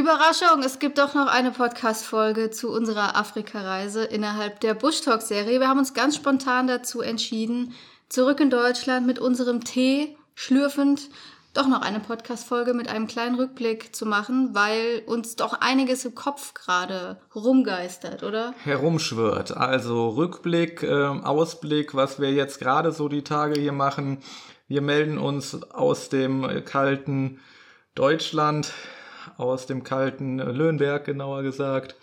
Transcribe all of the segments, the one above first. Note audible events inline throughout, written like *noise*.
Überraschung, es gibt doch noch eine Podcast-Folge zu unserer Afrika-Reise innerhalb der Bush Talk-Serie. Wir haben uns ganz spontan dazu entschieden, zurück in Deutschland mit unserem Tee schlürfend doch noch eine Podcast-Folge mit einem kleinen Rückblick zu machen, weil uns doch einiges im Kopf gerade rumgeistert, oder? Herumschwirrt. Also Rückblick, äh, Ausblick, was wir jetzt gerade so die Tage hier machen. Wir melden uns aus dem kalten Deutschland, aus dem kalten Löhnberg genauer gesagt.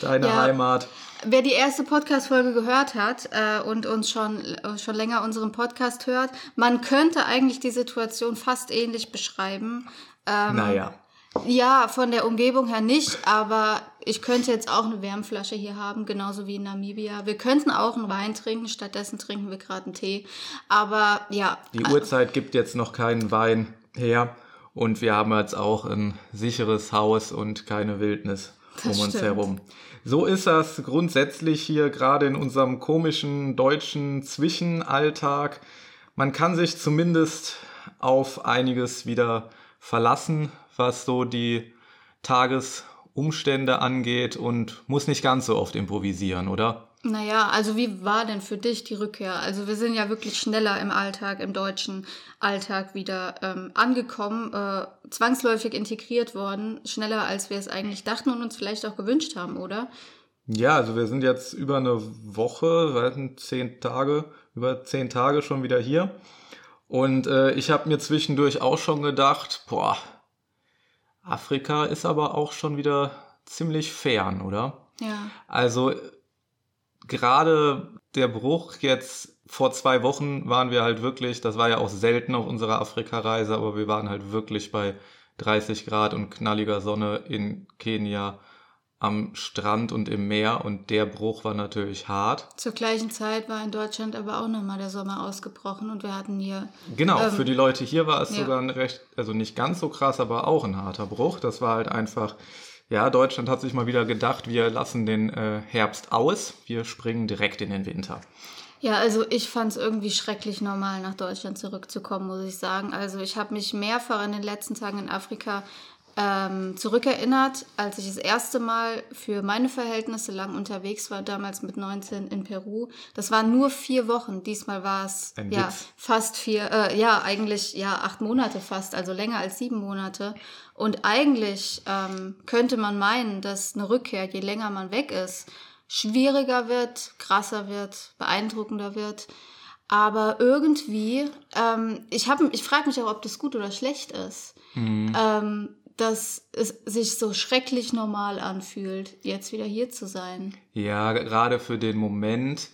Deine ja. Heimat. Wer die erste Podcast-Folge gehört hat äh, und uns schon, äh, schon länger unseren Podcast hört, man könnte eigentlich die Situation fast ähnlich beschreiben. Ähm, naja. Ja, von der Umgebung her nicht, aber ich könnte jetzt auch eine Wärmflasche hier haben, genauso wie in Namibia. Wir könnten auch einen Wein trinken, stattdessen trinken wir gerade einen Tee. Aber ja. Die Uhrzeit gibt jetzt noch keinen Wein her und wir haben jetzt auch ein sicheres Haus und keine Wildnis das um uns stimmt. herum. So ist das grundsätzlich hier gerade in unserem komischen deutschen Zwischenalltag. Man kann sich zumindest auf einiges wieder verlassen, was so die Tagesumstände angeht und muss nicht ganz so oft improvisieren, oder? Naja, also wie war denn für dich die Rückkehr? Also wir sind ja wirklich schneller im Alltag, im deutschen Alltag wieder ähm, angekommen, äh, zwangsläufig integriert worden, schneller als wir es eigentlich dachten und uns vielleicht auch gewünscht haben, oder? Ja, also wir sind jetzt über eine Woche, hatten zehn Tage, über zehn Tage schon wieder hier. Und äh, ich habe mir zwischendurch auch schon gedacht, boah, Afrika ist aber auch schon wieder ziemlich fern, oder? Ja. Also gerade der Bruch jetzt vor zwei Wochen waren wir halt wirklich, das war ja auch selten auf unserer Afrika-Reise, aber wir waren halt wirklich bei 30 Grad und knalliger Sonne in Kenia am Strand und im Meer und der Bruch war natürlich hart. Zur gleichen Zeit war in Deutschland aber auch nochmal der Sommer ausgebrochen und wir hatten hier. Genau, ähm, für die Leute hier war es ja. sogar ein recht, also nicht ganz so krass, aber auch ein harter Bruch. Das war halt einfach ja, Deutschland hat sich mal wieder gedacht, wir lassen den äh, Herbst aus, wir springen direkt in den Winter. Ja, also ich fand es irgendwie schrecklich normal, nach Deutschland zurückzukommen, muss ich sagen. Also ich habe mich mehrfach in den letzten Tagen in Afrika ähm, zurückerinnert, als ich das erste Mal für meine Verhältnisse lang unterwegs war, damals mit 19 in Peru. Das waren nur vier Wochen. Diesmal war es ja fast vier, äh, ja eigentlich ja acht Monate fast, also länger als sieben Monate. Und eigentlich ähm, könnte man meinen, dass eine Rückkehr, je länger man weg ist, schwieriger wird, krasser wird, beeindruckender wird. Aber irgendwie, ähm, ich, hab, ich frage mich auch, ob das gut oder schlecht ist. Mhm. Ähm, dass es sich so schrecklich normal anfühlt, jetzt wieder hier zu sein. Ja, gerade für den Moment.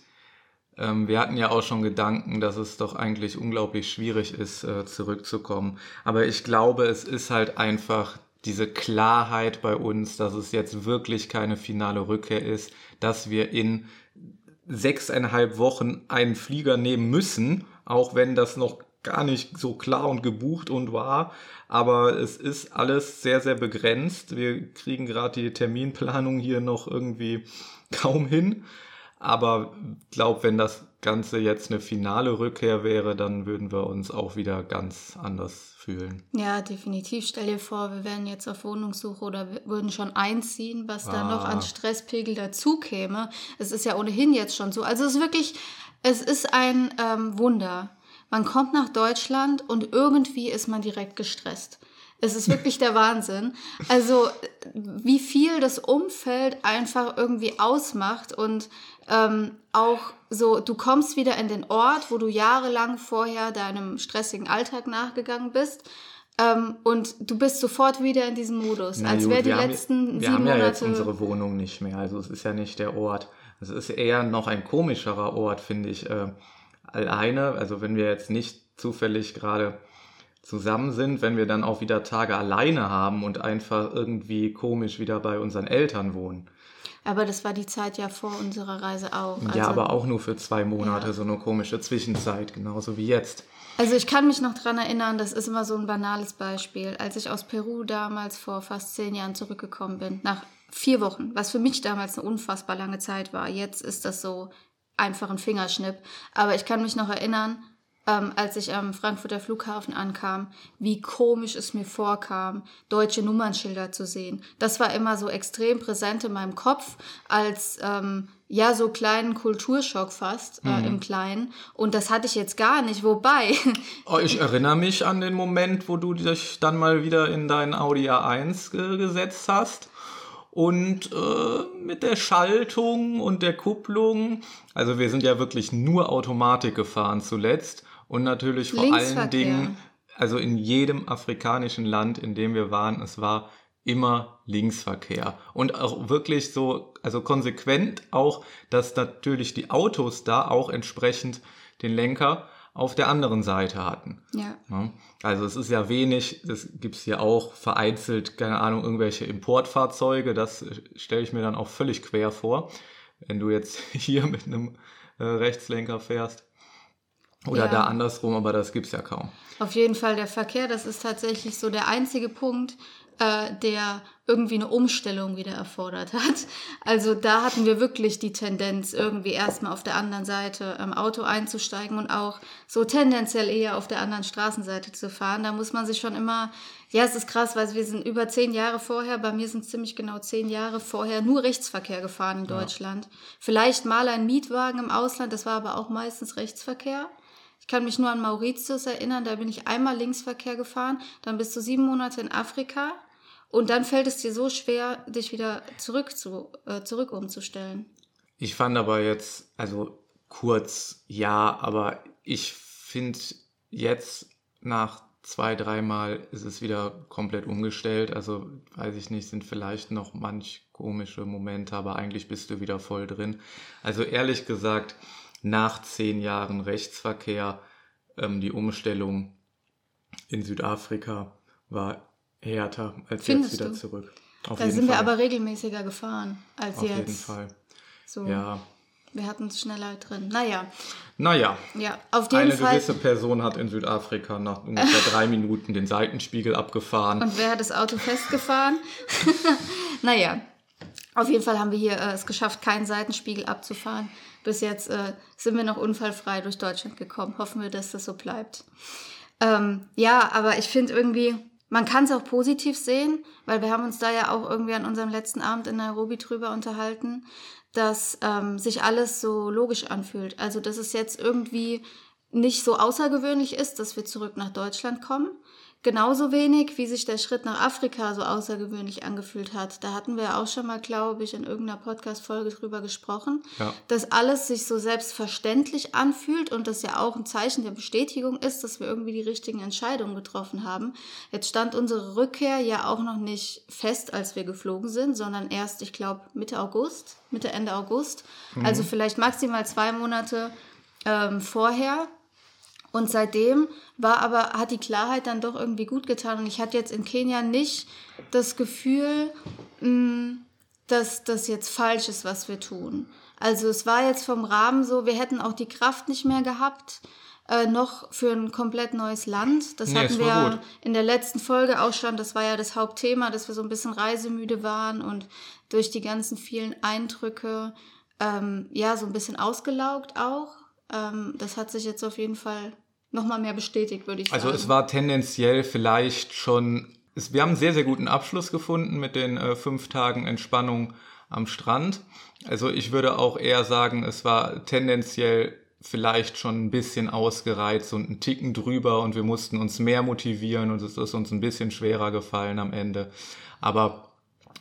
Ähm, wir hatten ja auch schon Gedanken, dass es doch eigentlich unglaublich schwierig ist, äh, zurückzukommen. Aber ich glaube, es ist halt einfach diese Klarheit bei uns, dass es jetzt wirklich keine finale Rückkehr ist, dass wir in sechseinhalb Wochen einen Flieger nehmen müssen, auch wenn das noch gar nicht so klar und gebucht und war. Aber es ist alles sehr, sehr begrenzt. Wir kriegen gerade die Terminplanung hier noch irgendwie *laughs* kaum hin. Aber glaub, wenn das Ganze jetzt eine finale Rückkehr wäre, dann würden wir uns auch wieder ganz anders fühlen. Ja, definitiv. Stell dir vor, wir wären jetzt auf Wohnungssuche oder würden schon einziehen, was ah. da noch an Stresspegel dazu käme. Es ist ja ohnehin jetzt schon so. Also es ist wirklich, es ist ein ähm, Wunder man kommt nach Deutschland und irgendwie ist man direkt gestresst. Es ist wirklich der Wahnsinn. Also wie viel das Umfeld einfach irgendwie ausmacht und ähm, auch so, du kommst wieder in den Ort, wo du jahrelang vorher deinem stressigen Alltag nachgegangen bist. Ähm, und du bist sofort wieder in diesem Modus, Na als wäre die letzten haben, wir sieben haben ja Monate jetzt unsere Wohnung nicht mehr, also es ist ja nicht der Ort. Es ist eher noch ein komischerer Ort, finde ich. Alleine, also wenn wir jetzt nicht zufällig gerade zusammen sind, wenn wir dann auch wieder Tage alleine haben und einfach irgendwie komisch wieder bei unseren Eltern wohnen. Aber das war die Zeit ja vor unserer Reise auch. Also, ja, aber auch nur für zwei Monate, ja. so eine komische Zwischenzeit, genauso wie jetzt. Also ich kann mich noch dran erinnern, das ist immer so ein banales Beispiel. Als ich aus Peru damals vor fast zehn Jahren zurückgekommen bin, nach vier Wochen, was für mich damals eine unfassbar lange Zeit war. Jetzt ist das so einfach ein Fingerschnipp. Aber ich kann mich noch erinnern, ähm, als ich am Frankfurter Flughafen ankam, wie komisch es mir vorkam, deutsche Nummernschilder zu sehen. Das war immer so extrem präsent in meinem Kopf als ähm, ja so kleinen Kulturschock fast äh, mhm. im Kleinen. Und das hatte ich jetzt gar nicht. Wobei. *laughs* Oh, ich erinnere mich an den Moment, wo du dich dann mal wieder in deinen Audi A1 äh, gesetzt hast und äh, mit der Schaltung und der Kupplung. Also wir sind ja wirklich nur Automatik gefahren zuletzt und natürlich vor allen Dingen, also in jedem afrikanischen Land, in dem wir waren, es war immer Linksverkehr. Und auch wirklich so, also konsequent auch, dass natürlich die Autos da auch entsprechend den Lenker auf der anderen Seite hatten. Ja. Also es ist ja wenig, das gibt es hier auch vereinzelt, keine Ahnung, irgendwelche Importfahrzeuge, das stelle ich mir dann auch völlig quer vor, wenn du jetzt *laughs* hier mit einem äh, Rechtslenker fährst. Oder ja. da andersrum, aber das gibt es ja kaum. Auf jeden Fall der Verkehr, das ist tatsächlich so der einzige Punkt, äh, der irgendwie eine Umstellung wieder erfordert hat. Also da hatten wir wirklich die Tendenz, irgendwie erstmal auf der anderen Seite im Auto einzusteigen und auch so tendenziell eher auf der anderen Straßenseite zu fahren. Da muss man sich schon immer, ja, es ist krass, weil wir sind über zehn Jahre vorher, bei mir sind es ziemlich genau zehn Jahre vorher nur Rechtsverkehr gefahren in Deutschland. Ja. Vielleicht mal ein Mietwagen im Ausland, das war aber auch meistens Rechtsverkehr. Ich kann mich nur an Mauritius erinnern, da bin ich einmal Linksverkehr gefahren, dann bist du sieben Monate in Afrika und dann fällt es dir so schwer, dich wieder zurück, zu, äh, zurück umzustellen. Ich fand aber jetzt, also kurz ja, aber ich finde jetzt nach zwei, dreimal ist es wieder komplett umgestellt. Also weiß ich nicht, sind vielleicht noch manch komische Momente, aber eigentlich bist du wieder voll drin. Also ehrlich gesagt, nach zehn Jahren Rechtsverkehr ähm, die Umstellung in Südafrika war härter als Findest jetzt wieder du? zurück. Auf da sind Fall. wir aber regelmäßiger gefahren als Auf jetzt. Auf jeden Fall. So. Ja. Wir hatten es schneller drin. Naja. Naja. Ja, auf jeden Eine Fall. gewisse Person hat in Südafrika nach ungefähr *laughs* drei Minuten den Seitenspiegel abgefahren. Und wer hat das Auto festgefahren? *laughs* naja. Auf jeden Fall haben wir hier äh, es geschafft, keinen Seitenspiegel abzufahren. Bis jetzt äh, sind wir noch unfallfrei durch Deutschland gekommen. Hoffen wir, dass das so bleibt. Ähm, ja, aber ich finde irgendwie, man kann es auch positiv sehen, weil wir haben uns da ja auch irgendwie an unserem letzten Abend in Nairobi drüber unterhalten, dass ähm, sich alles so logisch anfühlt. Also dass es jetzt irgendwie nicht so außergewöhnlich ist, dass wir zurück nach Deutschland kommen, Genauso wenig, wie sich der Schritt nach Afrika so außergewöhnlich angefühlt hat. Da hatten wir auch schon mal, glaube ich, in irgendeiner Podcast-Folge drüber gesprochen, ja. dass alles sich so selbstverständlich anfühlt und das ja auch ein Zeichen der Bestätigung ist, dass wir irgendwie die richtigen Entscheidungen getroffen haben. Jetzt stand unsere Rückkehr ja auch noch nicht fest, als wir geflogen sind, sondern erst, ich glaube, Mitte August, Mitte, Ende August. Mhm. Also vielleicht maximal zwei Monate ähm, vorher. Und seitdem war aber, hat die Klarheit dann doch irgendwie gut getan. Und ich hatte jetzt in Kenia nicht das Gefühl, mm, dass das jetzt falsch ist, was wir tun. Also es war jetzt vom Rahmen so, wir hätten auch die Kraft nicht mehr gehabt, äh, noch für ein komplett neues Land. Das nee, hatten wir gut. in der letzten Folge auch schon. Das war ja das Hauptthema, dass wir so ein bisschen reisemüde waren und durch die ganzen vielen Eindrücke ähm, ja so ein bisschen ausgelaugt auch. Ähm, das hat sich jetzt auf jeden Fall nochmal mehr bestätigt, würde ich also sagen. Also es war tendenziell vielleicht schon, es, wir haben einen sehr, sehr guten Abschluss gefunden mit den äh, fünf Tagen Entspannung am Strand. Also ich würde auch eher sagen, es war tendenziell vielleicht schon ein bisschen ausgereizt und ein Ticken drüber und wir mussten uns mehr motivieren und es ist uns ein bisschen schwerer gefallen am Ende. Aber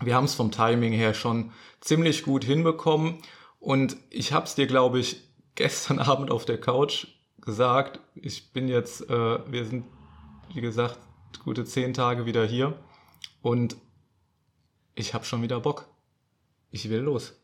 wir haben es vom Timing her schon ziemlich gut hinbekommen und ich habe es dir, glaube ich, gestern *laughs* Abend auf der Couch gesagt, ich bin jetzt, äh, wir sind, wie gesagt, gute zehn Tage wieder hier und ich habe schon wieder Bock. Ich will los.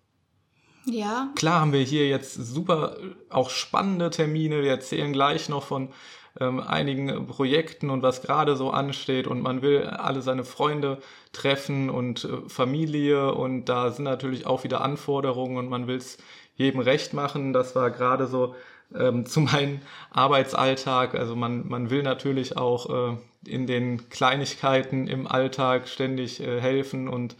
Ja. Klar haben wir hier jetzt super, auch spannende Termine. Wir erzählen gleich noch von ähm, einigen Projekten und was gerade so ansteht und man will alle seine Freunde treffen und äh, Familie und da sind natürlich auch wieder Anforderungen und man will es jedem recht machen. Das war gerade so ähm, *laughs* zu meinem Arbeitsalltag. Also man, man will natürlich auch äh, in den Kleinigkeiten im Alltag ständig äh, helfen und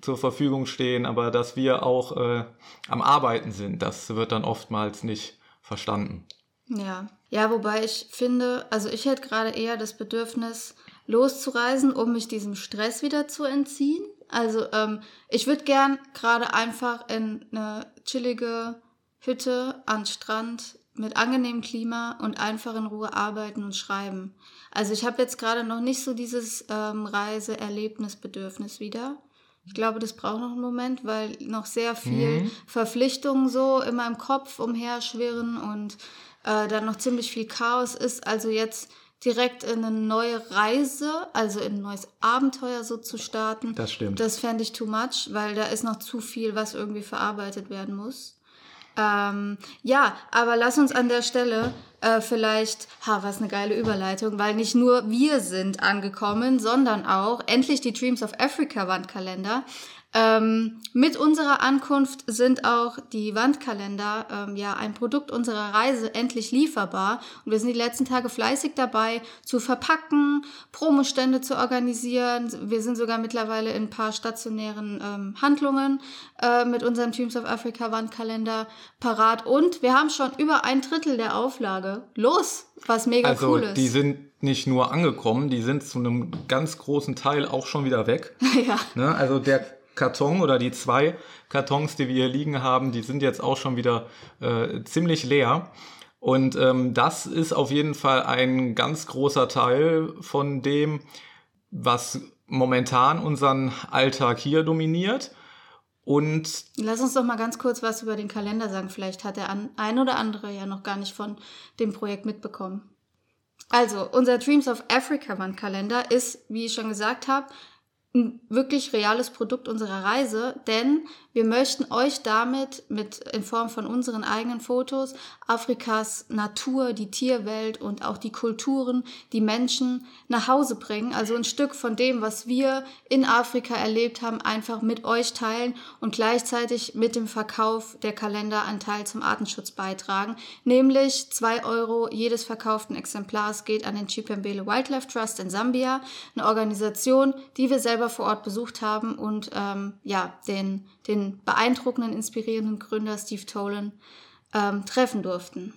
zur Verfügung stehen, aber dass wir auch äh, am Arbeiten sind, das wird dann oftmals nicht verstanden. Ja. Ja, wobei ich finde, also ich hätte gerade eher das Bedürfnis, loszureisen, um mich diesem Stress wieder zu entziehen. Also ähm, ich würde gern gerade einfach in eine chillige Hütte an Strand mit angenehmem Klima und einfach in Ruhe arbeiten und schreiben. Also ich habe jetzt gerade noch nicht so dieses ähm, Reiseerlebnisbedürfnis wieder. Ich glaube, das braucht noch einen Moment, weil noch sehr viel mhm. Verpflichtungen so in meinem Kopf umherschwirren und äh, dann noch ziemlich viel Chaos ist. Also jetzt direkt in eine neue Reise, also in ein neues Abenteuer so zu starten. Das stimmt. Das fände ich too much, weil da ist noch zu viel, was irgendwie verarbeitet werden muss. Ähm, ja, aber lass uns an der Stelle äh, vielleicht, ha, was eine geile Überleitung, weil nicht nur wir sind angekommen, sondern auch endlich die Dreams of Africa Wandkalender. Ähm, mit unserer Ankunft sind auch die Wandkalender ähm, ja ein Produkt unserer Reise endlich lieferbar und wir sind die letzten Tage fleißig dabei zu verpacken, Promostände zu organisieren. Wir sind sogar mittlerweile in ein paar stationären ähm, Handlungen äh, mit unserem Teams of Africa Wandkalender parat und wir haben schon über ein Drittel der Auflage. Los, was mega also, cool ist. Die sind nicht nur angekommen, die sind zu einem ganz großen Teil auch schon wieder weg. *laughs* ja. Ne? Also der Karton oder die zwei Kartons, die wir hier liegen haben, die sind jetzt auch schon wieder äh, ziemlich leer. Und ähm, das ist auf jeden Fall ein ganz großer Teil von dem, was momentan unseren Alltag hier dominiert. Und lass uns doch mal ganz kurz was über den Kalender sagen. Vielleicht hat der ein oder andere ja noch gar nicht von dem Projekt mitbekommen. Also, unser Dreams of Africa Wandkalender ist, wie ich schon gesagt habe, ein wirklich reales Produkt unserer Reise, denn wir möchten euch damit mit in Form von unseren eigenen Fotos Afrikas Natur, die Tierwelt und auch die Kulturen, die Menschen nach Hause bringen. Also ein Stück von dem, was wir in Afrika erlebt haben, einfach mit euch teilen und gleichzeitig mit dem Verkauf der Kalender einen Teil zum Artenschutz beitragen. Nämlich zwei Euro jedes verkauften Exemplars geht an den Chipembele Wildlife Trust in Sambia, eine Organisation, die wir selber vor Ort besucht haben und ähm, ja, den den beeindruckenden, inspirierenden Gründer Steve Tolan ähm, treffen durften.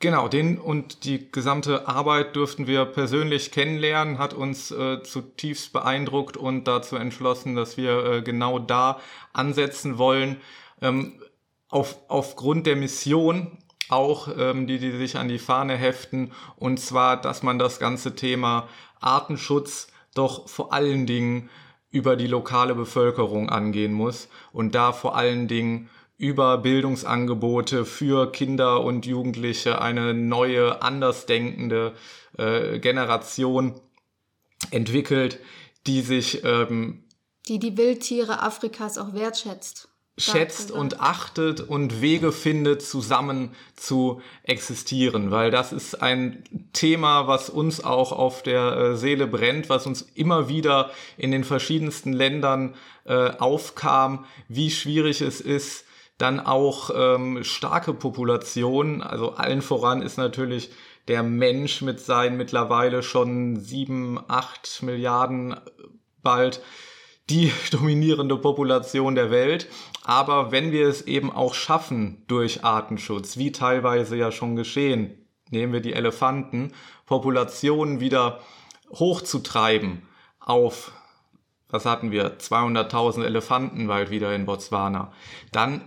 Genau, den und die gesamte Arbeit durften wir persönlich kennenlernen, hat uns äh, zutiefst beeindruckt und dazu entschlossen, dass wir äh, genau da ansetzen wollen. Ähm, auf, aufgrund der Mission auch, ähm, die, die sich an die Fahne heften, und zwar, dass man das ganze Thema Artenschutz doch vor allen Dingen über die lokale Bevölkerung angehen muss und da vor allen Dingen über Bildungsangebote für Kinder und Jugendliche eine neue, andersdenkende äh, Generation entwickelt, die sich ähm, die die Wildtiere Afrikas auch wertschätzt schätzt und achtet und Wege findet, zusammen zu existieren, weil das ist ein Thema, was uns auch auf der äh, Seele brennt, was uns immer wieder in den verschiedensten Ländern äh, aufkam, wie schwierig es ist, dann auch ähm, starke Populationen, also allen voran ist natürlich der Mensch mit seinen mittlerweile schon sieben, acht Milliarden bald die *laughs* dominierende Population der Welt. Aber wenn wir es eben auch schaffen durch Artenschutz, wie teilweise ja schon geschehen, nehmen wir die Elefanten, Populationen wieder hochzutreiben auf, was hatten wir, 200.000 Elefanten bald wieder in Botswana, dann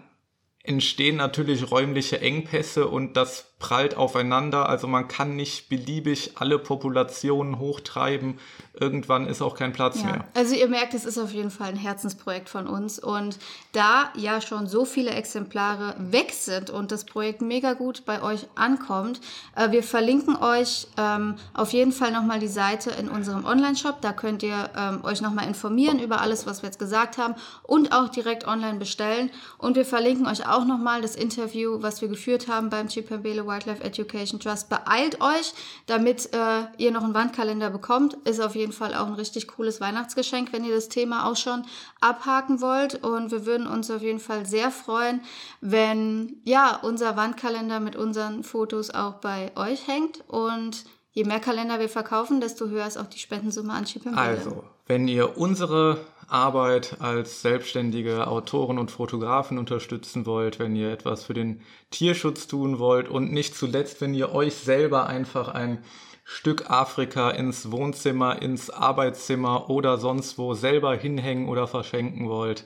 entstehen natürlich räumliche Engpässe und das prallt aufeinander. Also man kann nicht beliebig alle Populationen hochtreiben. Irgendwann ist auch kein Platz ja. mehr. Also ihr merkt, es ist auf jeden Fall ein Herzensprojekt von uns. Und da ja schon so viele Exemplare weg sind und das Projekt mega gut bei euch ankommt, äh, wir verlinken euch ähm, auf jeden Fall nochmal die Seite in unserem Online-Shop. Da könnt ihr ähm, euch nochmal informieren über alles, was wir jetzt gesagt haben und auch direkt online bestellen. Und wir verlinken euch auch nochmal das Interview, was wir geführt haben beim Chipambele Wildlife Education Trust. Beeilt euch, damit äh, ihr noch einen Wandkalender bekommt. Ist auf jeden Fall auch ein richtig cooles Weihnachtsgeschenk, wenn ihr das Thema auch schon abhaken wollt. Und wir würden uns auf jeden Fall sehr freuen, wenn ja unser Wandkalender mit unseren Fotos auch bei euch hängt. Und je mehr Kalender wir verkaufen, desto höher ist auch die Spendensumme an Chip Also, wenn ihr unsere Arbeit als selbstständige Autoren und Fotografen unterstützen wollt, wenn ihr etwas für den Tierschutz tun wollt und nicht zuletzt, wenn ihr euch selber einfach ein Stück Afrika ins Wohnzimmer, ins Arbeitszimmer oder sonst wo selber hinhängen oder verschenken wollt.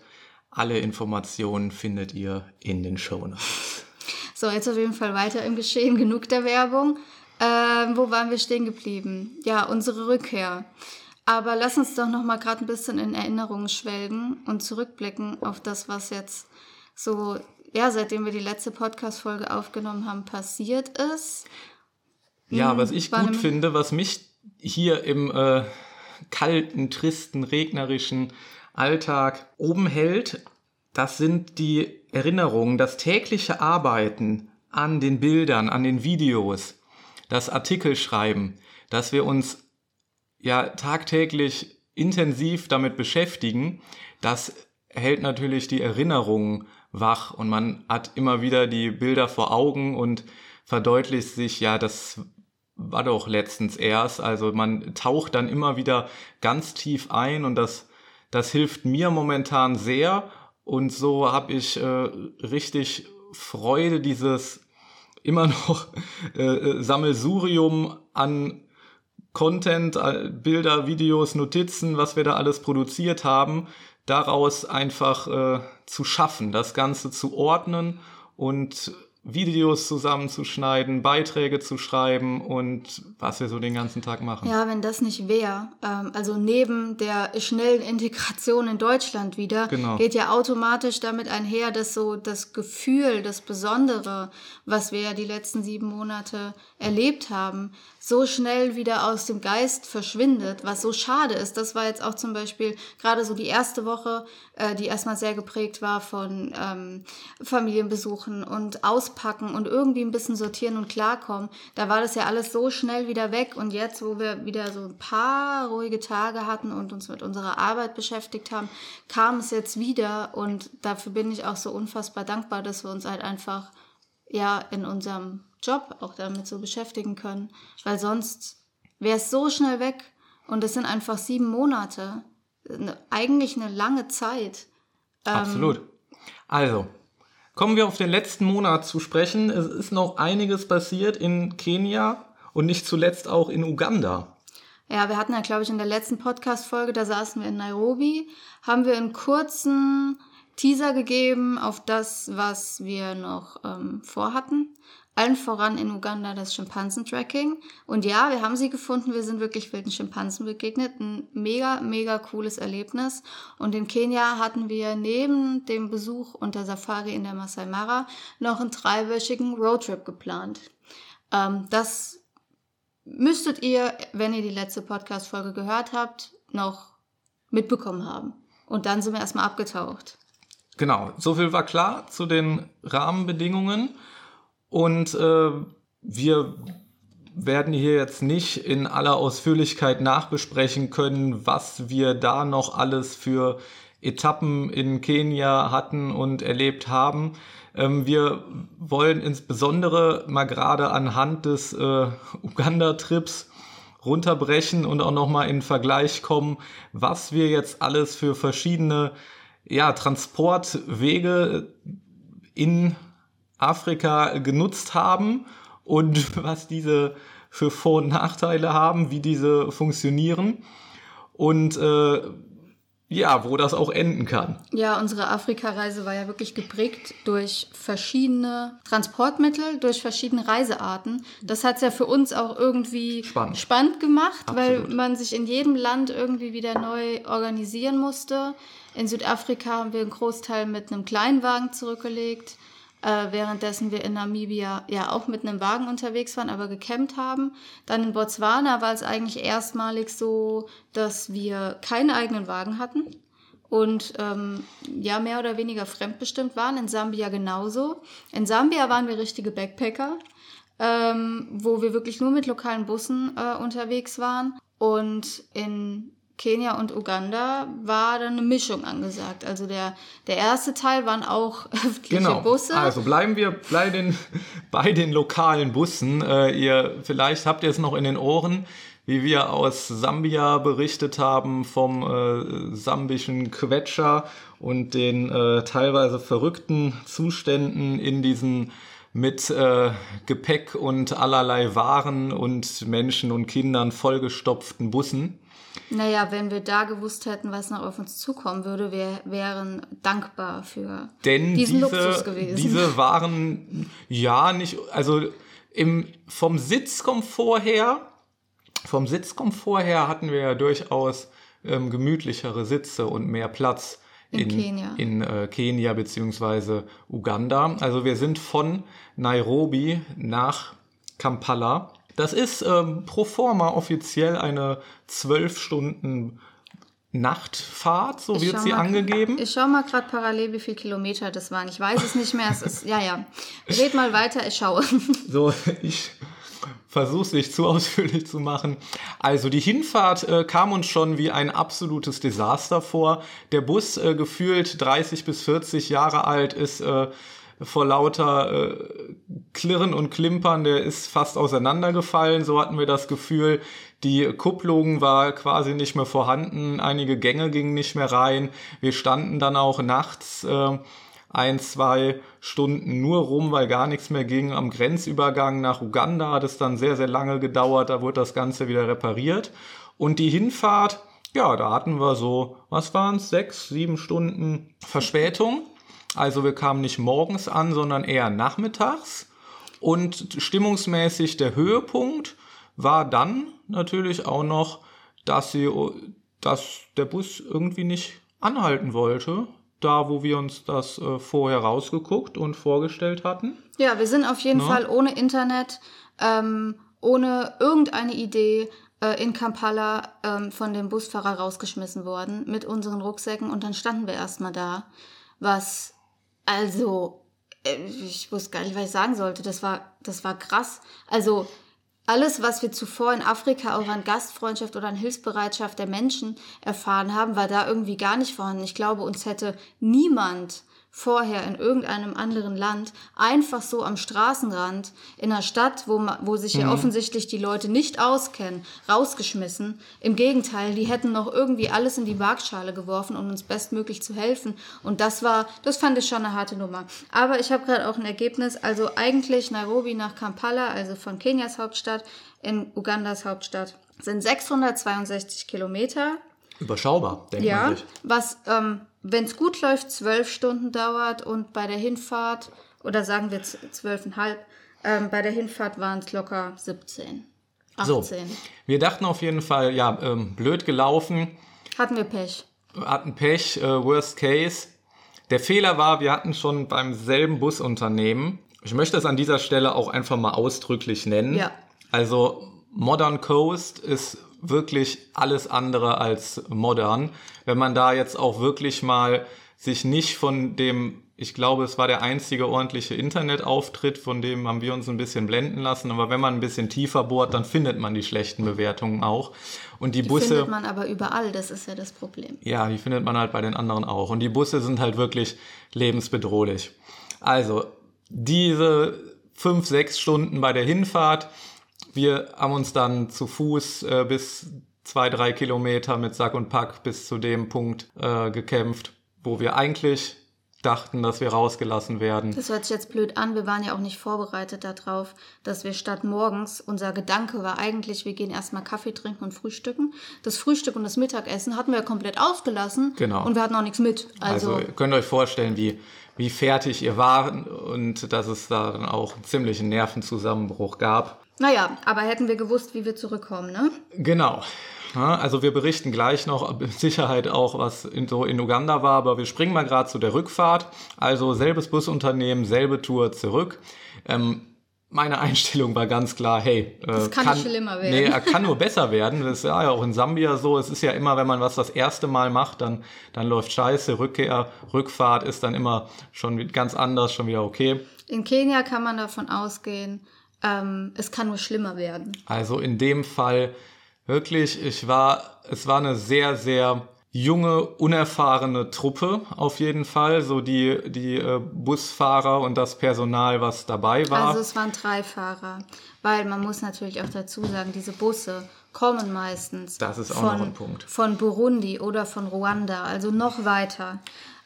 Alle Informationen findet ihr in den Show Notes. So, jetzt auf jeden Fall weiter im Geschehen. Genug der Werbung. Ähm, wo waren wir stehen geblieben? Ja, unsere Rückkehr. Aber lass uns doch noch mal gerade ein bisschen in Erinnerungen schwelgen und zurückblicken auf das, was jetzt so, ja, seitdem wir die letzte Podcast-Folge aufgenommen haben, passiert ist. Ja, hm, was ich gut finde, was mich hier im äh, kalten, tristen, regnerischen Alltag oben hält, das sind die Erinnerungen, das tägliche Arbeiten an den Bildern, an den Videos, das Artikelschreiben, dass wir uns ja tagtäglich intensiv damit beschäftigen, das hält natürlich die Erinnerungen wach und man hat immer wieder die Bilder vor Augen und verdeutlicht sich, ja, das war doch letztens erst. Also man taucht dann immer wieder ganz tief ein und das, das hilft mir momentan sehr. Und so habe ich äh, richtig Freude, dieses immer noch äh, äh Sammelsurium an Content, äh, Bilder, Videos, Notizen, was wir da alles produziert haben, daraus einfach äh, zu schaffen, das Ganze zu ordnen und Videos zusammenzuschneiden, Beiträge zu schreiben und was wir so den ganzen Tag machen. Ja, wenn das nicht wäre, ähm, also neben der schnellen Integration in Deutschland wieder, genau. geht ja automatisch damit einher, dass so das Gefühl, das Besondere, was wir ja die letzten sieben Monate erlebt haben, so schnell wieder aus dem Geist verschwindet, was so schade ist. Das war jetzt auch zum Beispiel gerade so die erste Woche, äh, die erstmal sehr geprägt war von ähm, Familienbesuchen und Auspacken und irgendwie ein bisschen sortieren und klarkommen. Da war das ja alles so schnell wieder weg und jetzt, wo wir wieder so ein paar ruhige Tage hatten und uns mit unserer Arbeit beschäftigt haben, kam es jetzt wieder und dafür bin ich auch so unfassbar dankbar, dass wir uns halt einfach ja in unserem Job auch damit so beschäftigen können. Weil sonst wäre es so schnell weg und es sind einfach sieben Monate. Eine, eigentlich eine lange Zeit. Ähm, Absolut. Also, kommen wir auf den letzten Monat zu sprechen. Es ist noch einiges passiert in Kenia und nicht zuletzt auch in Uganda. Ja, wir hatten ja, glaube ich, in der letzten Podcast-Folge, da saßen wir in Nairobi, haben wir einen kurzen Teaser gegeben auf das, was wir noch ähm, vorhatten. Allen voran in Uganda das Schimpansentracking. Und ja, wir haben sie gefunden. Wir sind wirklich wilden Schimpansen begegnet. Ein mega, mega cooles Erlebnis. Und in Kenia hatten wir neben dem Besuch und der Safari in der Masai Mara noch einen dreiwöchigen Roadtrip geplant. Ähm, das müsstet ihr, wenn ihr die letzte Podcast-Folge gehört habt, noch mitbekommen haben. Und dann sind wir erstmal abgetaucht. Genau, so viel war klar zu den Rahmenbedingungen. Und äh, wir werden hier jetzt nicht in aller Ausführlichkeit nachbesprechen können, was wir da noch alles für Etappen in Kenia hatten und erlebt haben. Ähm, wir wollen insbesondere mal gerade anhand des äh, Uganda-Trips runterbrechen und auch nochmal in Vergleich kommen, was wir jetzt alles für verschiedene ja, Transportwege in Afrika genutzt haben und *laughs* was diese für Vor- und Nachteile haben, wie diese funktionieren und äh, ja, wo das auch enden kann. Ja, unsere Afrika-Reise war ja wirklich geprägt durch verschiedene Transportmittel, durch verschiedene Reisearten. Das hat es ja für uns auch irgendwie spannend, spannend gemacht, Absolut. weil man sich in jedem Land irgendwie wieder neu organisieren musste. In Südafrika haben wir einen Großteil mit einem Kleinwagen zurückgelegt äh, währenddessen wir in Namibia ja auch mit einem Wagen unterwegs waren, aber gecampt haben. Dann in Botswana war es eigentlich erstmalig so, dass wir keinen eigenen Wagen hatten und ähm, ja mehr oder weniger fremdbestimmt waren. In Sambia genauso. In Sambia waren wir richtige Backpacker, ähm, wo wir wirklich nur mit lokalen Bussen äh, unterwegs waren. Und in Kenia und Uganda war dann eine Mischung angesagt. Also der, der erste Teil waren auch *laughs* öffentliche genau. Busse. Also bleiben wir bei den, *laughs* bei den lokalen Bussen. Äh, ihr, vielleicht habt ihr es noch in den Ohren. wie wir aus Sambia berichtet haben vom äh, sambischen Quetscher und den äh, teilweise verrückten Zuständen in diesen mit äh, Gepäck und allerlei Waren und Menschen und Kindern vollgestopften Bussen. Naja, wenn wir da gewusst hätten, was noch auf uns zukommen würde, wir wären dankbar für Denn diesen diese, Luxus gewesen. diese waren ja nicht, also im, vom Sitzkomfort her, vom Sitzkomfort her hatten wir ja durchaus ähm, gemütlichere Sitze und mehr Platz In Kenia. in äh, Kenia beziehungsweise Uganda. Also wir sind von Nairobi nach Kampala. Das ist ähm, pro forma offiziell eine zwölf Stunden Nachtfahrt, so Ich wird sie mal- angegeben. Ich schau mal gerade parallel, wie viel Kilometer das waren. Ich weiß es nicht mehr. Es ist, ja, ja. Red mal weiter, ich schaue. *laughs* So, ich versuche es nicht zu ausführlich zu machen. Also die Hinfahrt äh, kam uns schon wie ein absolutes Desaster vor. Der Bus, äh, gefühlt 30 bis 40 Jahre alt, ist äh, vor lauter äh, Klirren und Klimpern, der ist fast auseinandergefallen. So hatten wir das Gefühl. Die Kupplung war quasi nicht mehr vorhanden. Einige Gänge gingen nicht mehr rein. Wir standen dann auch nachts äh, ein, zwei Stunden nur rum, weil gar nichts mehr ging. Am Grenzübergang nach Uganda hat es dann sehr, sehr lange gedauert. Da wurde das Ganze wieder repariert. Und die Hinfahrt, ja, da hatten wir so, was waren es, sechs, sieben Stunden Verspätung. Also wir kamen nicht morgens an, sondern eher nachmittags. Und stimmungsmäßig der Höhepunkt war dann natürlich auch noch, dass sie, dass der Bus irgendwie nicht anhalten wollte, da wo wir uns das äh, vorher rausgeguckt und vorgestellt hatten. Ja, wir sind auf jeden Ne? Fall ohne Internet, ähm, ohne irgendeine Idee äh, in Kampala ähm, von dem Busfahrer rausgeschmissen worden mit unseren Rucksäcken und dann standen wir erstmal da. Was, also, äh, ich wusste gar nicht, was ich sagen sollte. Das war, das war krass. Also, alles, was wir zuvor in Afrika auch an Gastfreundschaft oder an Hilfsbereitschaft der Menschen erfahren haben, war da irgendwie gar nicht vorhanden. Ich glaube, uns hätte niemand vorher in irgendeinem anderen Land einfach so am Straßenrand in einer Stadt, wo, wo sich ja offensichtlich die Leute nicht auskennen, rausgeschmissen. Im Gegenteil, die hätten noch irgendwie alles in die Waagschale geworfen, um uns bestmöglich zu helfen. Und das war, das fand ich schon eine harte Nummer. Aber ich habe gerade auch ein Ergebnis. Also eigentlich Nairobi nach Kampala, also von Kenias Hauptstadt in Ugandas Hauptstadt, sind 662 Kilometer. Überschaubar, denkt Ja, man sich. was, ähm, wenn es gut läuft, zwölf Stunden dauert und bei der Hinfahrt, oder sagen wir zwölfeinhalb, ähm, bei der Hinfahrt waren es locker 17, 18. So, wir dachten auf jeden Fall, ja, ähm, blöd gelaufen, Hatten wir Pech. hatten Pech, äh, worst case. Der Fehler war, wir hatten schon beim selben Busunternehmen, ich möchte es an dieser Stelle auch einfach mal ausdrücklich nennen. Ja. Also Modern Coast ist wirklich alles andere als modern. Wenn man da jetzt auch wirklich mal sich nicht von dem, ich glaube, es war der einzige ordentliche Internetauftritt, von dem haben wir uns ein bisschen blenden lassen. Aber wenn man ein bisschen tiefer bohrt, dann findet man die schlechten Bewertungen auch. Und die, Die Busse. findet man aber überall, das ist ja das Problem. Ja, die findet man halt bei den anderen auch. Und die Busse sind halt wirklich lebensbedrohlich. Also, diese fünf, sechs Stunden bei der Hinfahrt. Wir haben uns dann zu Fuß äh, bis zwei, drei Kilometer mit Sack und Pack bis zu dem Punkt äh, gekämpft, wo wir eigentlich dachten, dass wir rausgelassen werden. Das hört sich jetzt blöd an, wir waren ja auch nicht vorbereitet darauf, dass wir statt morgens, unser Gedanke war eigentlich, wir gehen erstmal Kaffee trinken und frühstücken. Das Frühstück und das Mittagessen hatten wir komplett ausgelassen Genau. und wir hatten auch nichts mit. Also, Also, ihr könnt euch vorstellen, wie, wie fertig ihr waren und dass es da dann auch einen ziemlichen Nervenzusammenbruch gab. Naja, aber hätten wir gewusst, wie wir zurückkommen, ne? Genau. Also wir berichten gleich noch mit Sicherheit auch, was in, so in Uganda war, aber wir springen mal gerade zu der Rückfahrt. Also selbes Busunternehmen, selbe Tour zurück. Ähm, meine Einstellung war ganz klar, hey, äh, Das kann nicht schlimmer werden. Nee, er kann nur *laughs* besser werden. Das ist ja auch in Sambia so. Es ist ja immer, wenn man was das erste Mal macht, dann, dann läuft scheiße. Rückkehr, Rückfahrt ist dann immer schon ganz anders, schon wieder okay. In Kenia kann man davon ausgehen, ähm, es kann nur schlimmer werden. Also in dem Fall wirklich, ich war, es war eine sehr, sehr junge, unerfahrene Truppe auf jeden Fall. So die, die äh, Busfahrer und das Personal, was dabei war. Also es waren drei Fahrer, weil man muss natürlich auch dazu sagen, diese Busse kommen meistens Das ist auch von, noch ein Punkt. von Burundi oder von Ruanda, also noch weiter,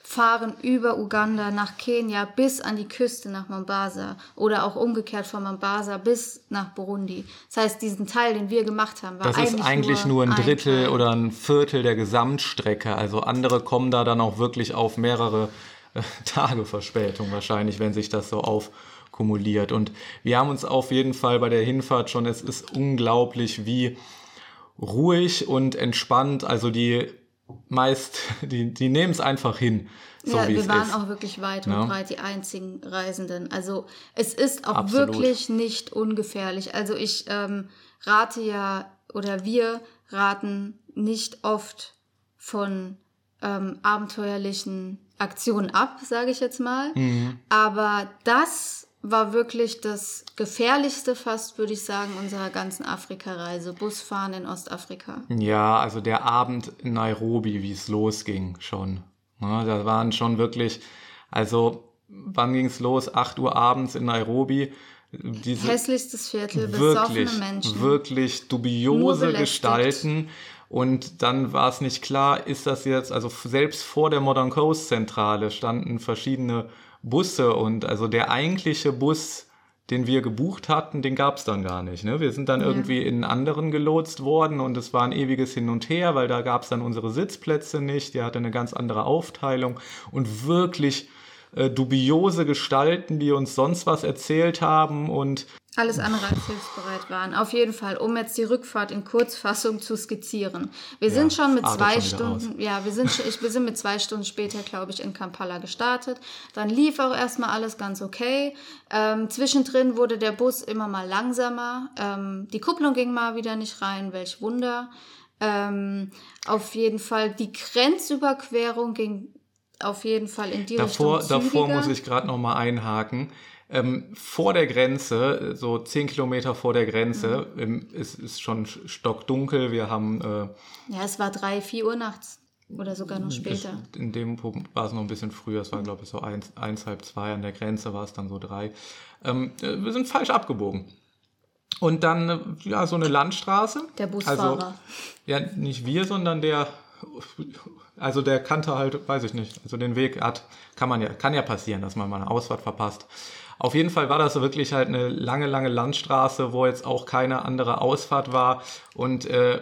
fahren über Uganda nach Kenia bis an die Küste nach Mombasa oder auch umgekehrt von Mombasa bis nach Burundi. Das heißt, diesen Teil, den wir gemacht haben, war Das eigentlich ist eigentlich nur, ein ein Drittel Teil. oder ein Viertel der Gesamtstrecke. Also andere kommen da dann auch wirklich auf mehrere äh, *laughs* Tage Verspätung wahrscheinlich, wenn sich das so aufkumuliert. Und wir haben uns auf jeden Fall bei der Hinfahrt schon, es ist unglaublich, wie ruhig und entspannt, also die meist, *laughs* die, die nehmen es einfach hin, so ja, wie wir es waren ist. auch wirklich weit Ja. und breit die einzigen Reisenden. Also es ist auch Absolut. wirklich nicht ungefährlich. Also ich ähm, rate ja oder wir raten nicht oft von ähm, abenteuerlichen Aktionen ab, sage ich jetzt mal. Mhm. Aber das war wirklich das gefährlichste fast, würde ich sagen, unserer ganzen Afrika-Reise. Busfahren in Ostafrika. Ja, also der Abend in Nairobi, wie es losging schon. Ne, da waren schon wirklich, also wann ging es los? 8 Uhr abends in Nairobi. Diese Hässlichstes Viertel, besoffene wirklich, Menschen. wirklich dubiose. Gestalten. Und dann war es nicht klar, ist das jetzt, also selbst vor der Modern Coast Zentrale standen verschiedene Busse und also der eigentliche Bus, den wir gebucht hatten, den gab es dann gar nicht. Ne? Wir sind dann irgendwie in einen anderen gelotst worden und es war ein ewiges Hin und Her, weil da gab es dann unsere Sitzplätze nicht, die hatte eine ganz andere Aufteilung und wirklich äh, dubiose Gestalten, die uns sonst was erzählt haben und alles andere als hilfsbereit waren. Auf jeden Fall, um jetzt die Rückfahrt in Kurzfassung zu skizzieren. Wir sind schon mit zwei Stunden, ja, wir sind, ich, wir sind mit zwei Stunden später, glaube ich, in Kampala gestartet. Dann lief auch erstmal alles ganz okay. Ähm, zwischendrin wurde der Bus immer mal langsamer. Ähm, die Kupplung ging mal wieder nicht rein, welch Wunder. Ähm, auf jeden Fall, die Grenzüberquerung ging auf jeden Fall in die Davor, Richtung davor zügiger. muss ich gerade noch mal einhaken. Ähm, vor der Grenze, so zehn Kilometer vor der Grenze, Mhm. ähm, es ist schon stockdunkel. Wir haben äh, Ja, es war drei, vier Uhr nachts oder sogar noch später. in dem Punkt war es noch ein bisschen früher. Es war glaube ich so eins, eins halb zwei. An der Grenze war es dann so drei. Ähm, äh, wir sind falsch abgebogen. Und dann äh, ja so eine Landstraße. Der Busfahrer. Also, ja, nicht wir, sondern der, also der kannte halt, weiß ich nicht, also den Weg hat, kann man ja, kann ja passieren, dass man mal eine Ausfahrt verpasst. Auf jeden Fall war das wirklich halt eine lange, lange Landstraße, wo jetzt auch keine andere Ausfahrt war und äh,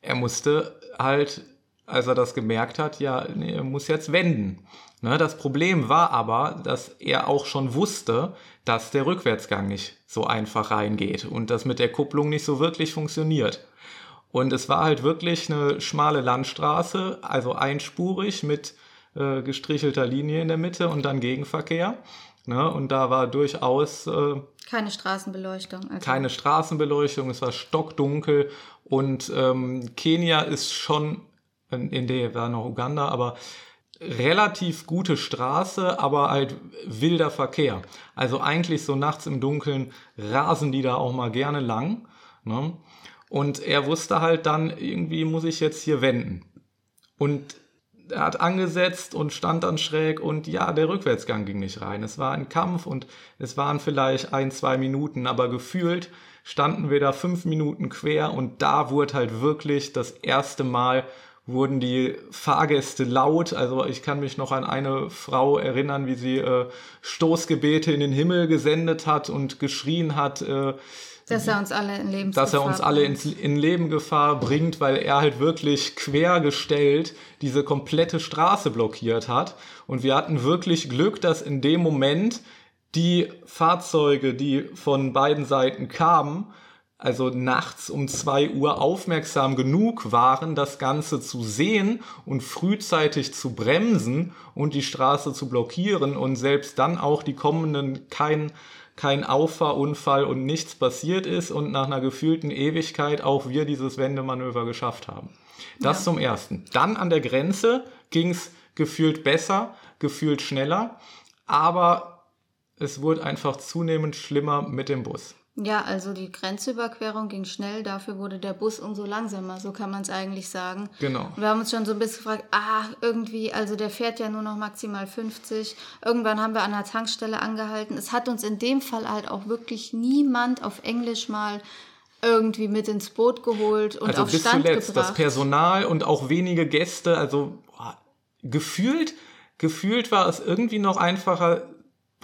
er musste halt, als er das gemerkt hat, ja, nee, er muss jetzt wenden. Ne, das Problem war aber, dass er auch schon wusste, dass der Rückwärtsgang nicht so einfach reingeht und das mit der Kupplung nicht so wirklich funktioniert. Und es war halt wirklich eine schmale Landstraße, also einspurig mit äh, gestrichelter Linie in der Mitte und dann Gegenverkehr. Ne? Und da war durchaus äh, Keine Straßenbeleuchtung. Also keine Straßenbeleuchtung, es war stockdunkel und ähm, Kenia ist schon, in, der war noch Uganda, aber relativ gute Straße, aber halt wilder Verkehr. Also eigentlich so nachts im Dunkeln rasen die da auch mal gerne lang. Ne? Und er wusste halt dann, irgendwie muss ich jetzt hier wenden. Und er hat angesetzt und stand dann schräg und ja, der Rückwärtsgang ging nicht rein. Es war ein Kampf und es waren vielleicht ein, zwei Minuten, aber gefühlt standen wir da fünf Minuten quer und da wurde halt wirklich das erste Mal wurden die Fahrgäste laut. Also ich kann mich noch an eine Frau erinnern, wie sie äh, Stoßgebete in den Himmel gesendet hat und geschrien hat, äh, dass er uns alle in Lebensgefahr dass er uns alle bringt. ins, in Lebengefahr bringt, weil er halt wirklich quergestellt diese komplette Straße blockiert hat. Und wir hatten wirklich Glück, dass in dem Moment die Fahrzeuge, die von beiden Seiten kamen, also nachts um zwei Uhr aufmerksam genug waren, das Ganze zu sehen und frühzeitig zu bremsen und die Straße zu blockieren und selbst dann auch die kommenden kein, kein Auffahrunfall und nichts passiert ist und nach einer gefühlten Ewigkeit auch wir dieses Wendemanöver geschafft haben. Das Ja. zum Ersten. Dann an der Grenze ging es gefühlt besser, gefühlt schneller, aber es wurde einfach zunehmend schlimmer mit dem Bus. Ja, also die Grenzüberquerung ging schnell, dafür wurde der Bus umso langsamer, so kann man es eigentlich sagen. Genau. Wir haben uns schon so ein bisschen gefragt, ah, irgendwie, also der fährt ja nur noch maximal 50. Irgendwann haben wir an der Tankstelle angehalten. Es hat uns in dem Fall halt auch wirklich niemand auf Englisch mal irgendwie mit ins Boot geholt und also auf bis Stand zuletzt gebracht. das Personal und auch wenige Gäste, also boah, gefühlt, gefühlt war es irgendwie noch einfacher,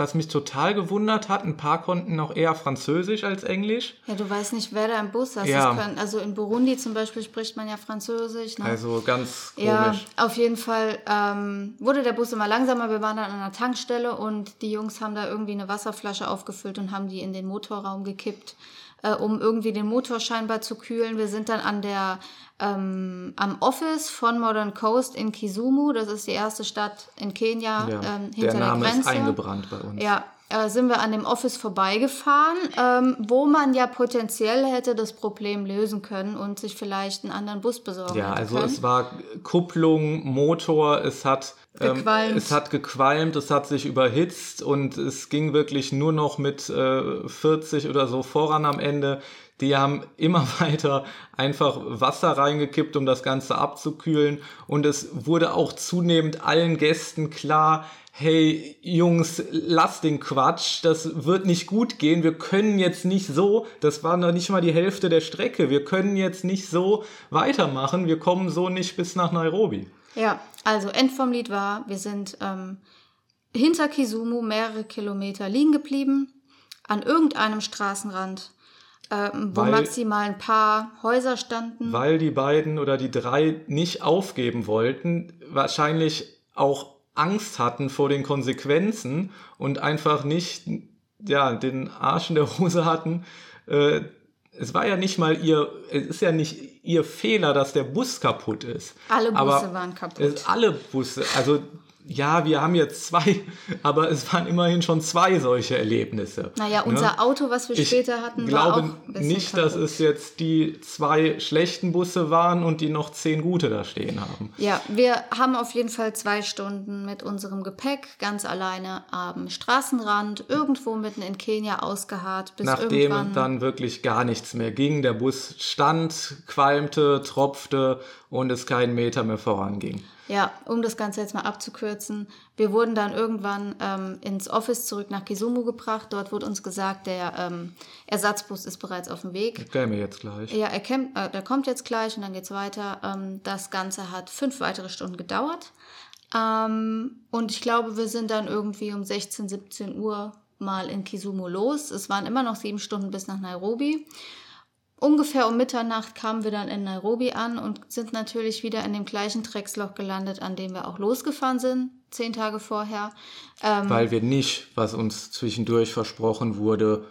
was mich total gewundert hat, ein paar konnten noch eher Französisch als Englisch. Ja, du weißt nicht, wer da im Bus saß. Ja. Können, also in Burundi zum Beispiel spricht man ja Französisch. Ne? Also ganz komisch. Ja, auf jeden Fall ähm, wurde der Bus immer langsamer. Wir waren dann an einer Tankstelle und die Jungs haben da irgendwie eine Wasserflasche aufgefüllt und haben die in den Motorraum gekippt, äh, um irgendwie den Motor scheinbar zu kühlen. Wir sind dann an der ähm, am Office von Modern Coast in Kisumu, das ist die erste Stadt in Kenia Ja, ähm, hinter der Name der Grenze. ist eingebrannt bei uns. Ja, äh, sind wir an dem Office vorbeigefahren, ähm, wo man ja potenziell hätte das Problem lösen können und sich vielleicht einen anderen Bus besorgen Ja, also können. es war Kupplung, Motor, es hat ähm, Gequalmt. es hat gequalmt, es hat sich überhitzt und es ging wirklich nur noch mit äh, 40 oder so voran am Ende. Die haben immer *laughs* weiter einfach Wasser reingekippt, um das Ganze abzukühlen. Und es wurde auch zunehmend allen Gästen klar, hey Jungs, lasst den Quatsch, das wird nicht gut gehen. Wir können jetzt nicht so, das war noch nicht mal die Hälfte der Strecke, wir können jetzt nicht so weitermachen, wir kommen so nicht bis nach Nairobi. Ja, also End vom Lied war, wir sind ähm, hinter Kisumu mehrere Kilometer liegen geblieben, an irgendeinem Straßenrand, ähm, wo Weil- maximal ein paar Häuser standen. Weil die beiden oder die drei nicht aufgeben wollten, wahrscheinlich auch Angst hatten vor den Konsequenzen und einfach nicht ja, den Arsch in der Hose hatten. Äh, es war ja nicht mal ihr, es ist ja nicht ihr Fehler, dass der Bus kaputt ist. Alle Busse Aber waren kaputt. Es, alle Busse, also ja, wir haben jetzt zwei, *laughs* aber es waren immerhin schon zwei solche Erlebnisse. naja, unser ne? Auto, was wir Ich später hatten, war glaube auch ein bisschen nicht, dass kaputt. es jetzt die zwei schlechten Busse waren und die noch zehn gute da stehen haben. Ja, wir haben auf jeden Fall zwei Stunden mit unserem Gepäck ganz alleine am Straßenrand irgendwo mitten in Kenia ausgeharrt, bis Nachdem dann wirklich gar nichts mehr ging, der Bus stand, qualmte, tropfte und es keinen Meter mehr voranging. Ja, um das Ganze jetzt mal abzukürzen. Wir wurden dann irgendwann ähm, ins Office zurück nach Kisumu gebracht. Dort wurde uns gesagt, der ähm, Ersatzbus ist bereits auf dem Weg. Käme jetzt gleich. Ja, er, kämmt, äh, der kommt jetzt gleich und dann geht's weiter. Ähm, das Ganze hat fünf weitere Stunden gedauert. Ähm, und ich glaube, wir sind dann irgendwie um 16, 17 Uhr mal in Kisumu los. Es waren immer noch sieben Stunden bis nach Nairobi. Ungefähr um Mitternacht kamen wir dann in Nairobi an und sind natürlich wieder in dem gleichen Drecksloch gelandet, an dem wir auch losgefahren sind, zehn Tage vorher. Ähm, Weil wir nicht, was uns zwischendurch versprochen wurde,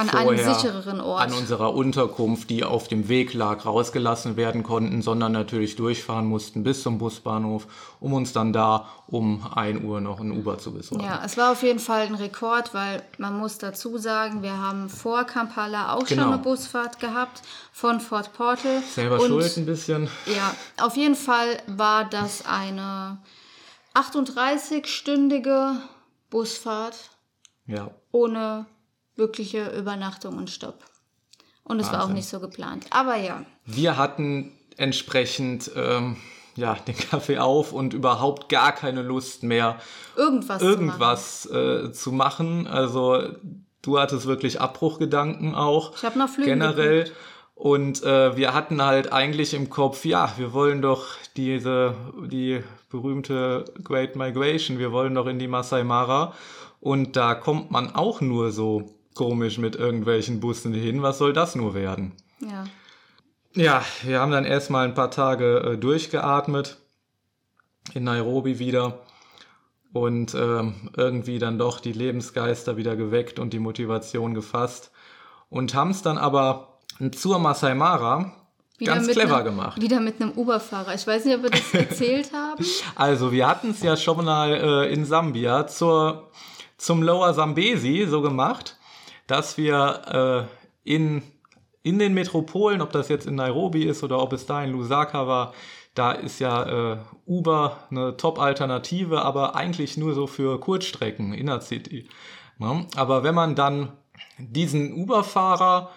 an einem sichereren Ort. an unserer Unterkunft, die auf dem Weg lag, rausgelassen werden konnten, sondern natürlich durchfahren mussten bis zum Busbahnhof, um uns dann da um 1 Uhr noch ein Uber zu besorgen. Ja, es war auf jeden Fall ein Rekord, weil man muss dazu sagen, wir haben vor Kampala auch Genau. schon eine Busfahrt gehabt von Fort Portal. Selber und, schuld ein bisschen. Ja, auf jeden Fall war das eine 38-stündige Busfahrt Ja. ohne wirkliche Übernachtung und Stopp. Und es war auch nicht so geplant. Aber ja, Wir hatten entsprechend ähm, ja, den Kaffee auf und überhaupt gar keine Lust mehr, irgendwas. zu machen. irgendwas äh, zu machen. Also du hattest wirklich Abbruchgedanken auch. Ich hab nach Flügen Generell. Und äh, wir hatten halt eigentlich im Kopf, ja, wir wollen doch diese, die berühmte Great Migration, wir wollen doch in die Masai Mara. Und da kommt man auch nur so komisch mit irgendwelchen Bussen hin. Was soll das nur werden? Ja. Ja, wir haben dann erstmal ein paar Tage äh, durchgeatmet in Nairobi wieder und ähm, irgendwie dann doch die Lebensgeister wieder geweckt und die Motivation gefasst und haben es dann aber zur Masai Mara ganz mit clever einem, gemacht. Wieder mit einem Uberfahrer. Ich weiß nicht, ob wir das *laughs* erzählt haben. Also wir hatten es ja schon mal äh, in Sambia zur, zum Lower Zambesi so gemacht, dass wir äh, in, in den Metropolen, ob das jetzt in Nairobi ist oder ob es da in Lusaka war, da ist ja äh, Uber eine Top-Alternative, aber eigentlich nur so für Kurzstrecken, Inner City. Ne? Aber wenn man dann diesen Uber-Fahrer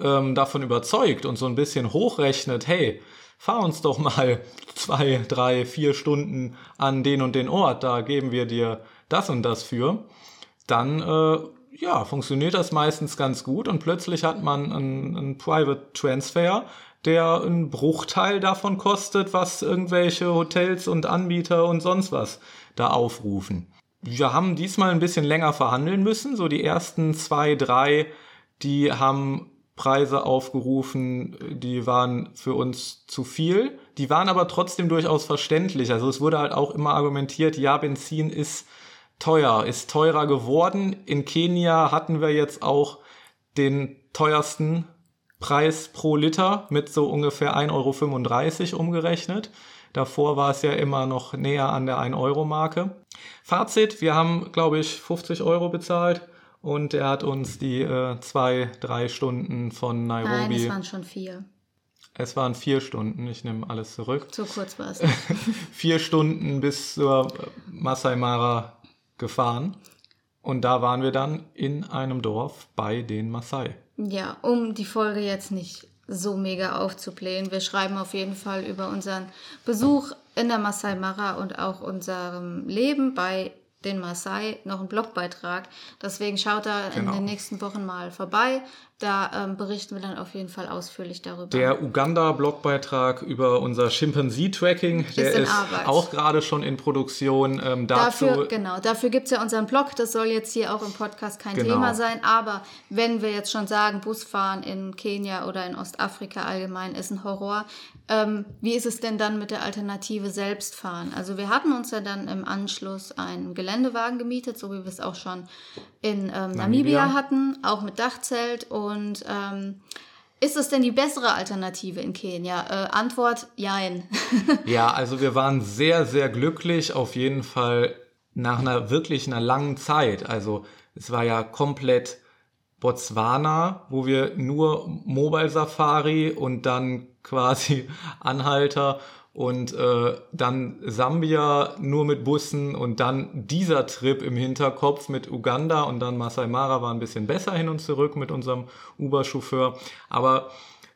ähm, davon überzeugt und so ein bisschen hochrechnet, hey, fahr uns doch mal *laughs* zwei, drei, vier Stunden an den und den Ort, da geben wir dir das und das für, dann äh, ja, funktioniert das meistens ganz gut und plötzlich hat man einen, einen Private Transfer, der einen Bruchteil davon kostet, was irgendwelche Hotels und Anbieter und sonst was da aufrufen. Wir haben diesmal ein bisschen länger verhandeln müssen. So die ersten zwei, drei, die haben Preise aufgerufen, die waren für uns zu viel. Die waren aber trotzdem durchaus verständlich. Also es wurde halt auch immer argumentiert, ja, Benzin ist teuer, ist teurer geworden. In Kenia hatten wir jetzt auch den teuersten Preis pro Liter mit so ungefähr 1,35 Euro umgerechnet. Davor war es ja immer noch näher an der 1-Euro-Marke. Fazit, wir haben, glaube ich, 50 Euro bezahlt und er hat uns die äh, zwei, drei Stunden von Nairobi. Nein, es waren schon vier. Es waren vier Stunden, ich nehme alles zurück. Zu kurz war es. *laughs* vier Stunden bis zur Masai Mara gefahren. Und da waren wir dann in einem Dorf bei den Maasai. Ja, um die Folge jetzt nicht so mega aufzublähen. Wir schreiben auf jeden Fall über unseren Besuch in der Masai Mara und auch unserem Leben bei den Maasai noch einen Blogbeitrag. Deswegen schaut da genau. in den nächsten Wochen mal vorbei. Da ähm, berichten wir dann auf jeden Fall ausführlich darüber. Der Uganda-Blogbeitrag über unser Chimpanzee-Tracking, der ist, ist auch gerade schon in Produktion. Ähm, dazu dafür, genau, dafür gibt es ja unseren Blog. Das soll jetzt hier auch im Podcast kein genau. Thema sein. Aber wenn wir jetzt schon sagen, Busfahren in Kenia oder in Ostafrika allgemein ist ein Horror, ähm, wie ist es denn dann mit der Alternative Selbstfahren? Also wir hatten uns ja dann im Anschluss einen Geländewagen gemietet, so wie wir es auch schon in ähm, Namibia. Namibia hatten, auch mit Dachzelt und ähm, ist es denn die bessere Alternative in Kenia? Äh, Antwort, jein. *laughs* ja, also wir waren sehr, sehr glücklich, auf jeden Fall nach einer wirklich einer langen Zeit. Also es war ja komplett Botswana, wo wir nur Mobile Safari und dann quasi *laughs* Anhalter und äh, dann Sambia nur mit Bussen und dann dieser Trip im Hinterkopf mit Uganda und dann Masai Mara war ein bisschen besser hin und zurück mit unserem Uber-Chauffeur. Aber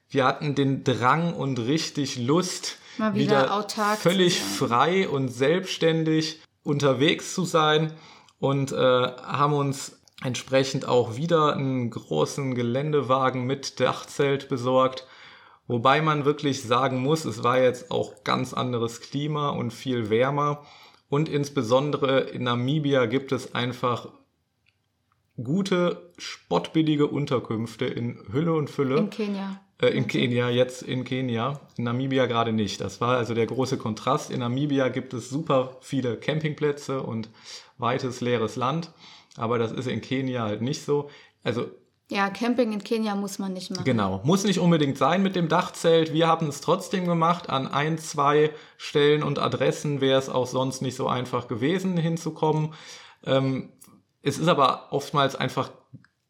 wir hatten den Drang und richtig Lust, Mal wieder, wieder völlig frei und selbstständig unterwegs zu sein. Und äh, haben uns entsprechend auch wieder einen großen Geländewagen mit Dachzelt besorgt Wobei man wirklich sagen muss, es war jetzt auch ganz anderes Klima und viel wärmer. Und insbesondere in Namibia gibt es einfach gute, spottbillige Unterkünfte in Hülle und Fülle. In Kenia. Äh, in Kenia, jetzt in Kenia. In Namibia gerade nicht. Das war also der große Kontrast. In Namibia gibt es super viele Campingplätze und weites leeres Land. Aber das ist in Kenia halt nicht so. Also ja, Camping in Kenia muss man nicht machen. Genau, muss nicht unbedingt sein mit dem Dachzelt. Wir haben es trotzdem gemacht. An ein, zwei Stellen und Adressen wäre es auch sonst nicht so einfach gewesen, hinzukommen. Ähm, es ist aber oftmals einfach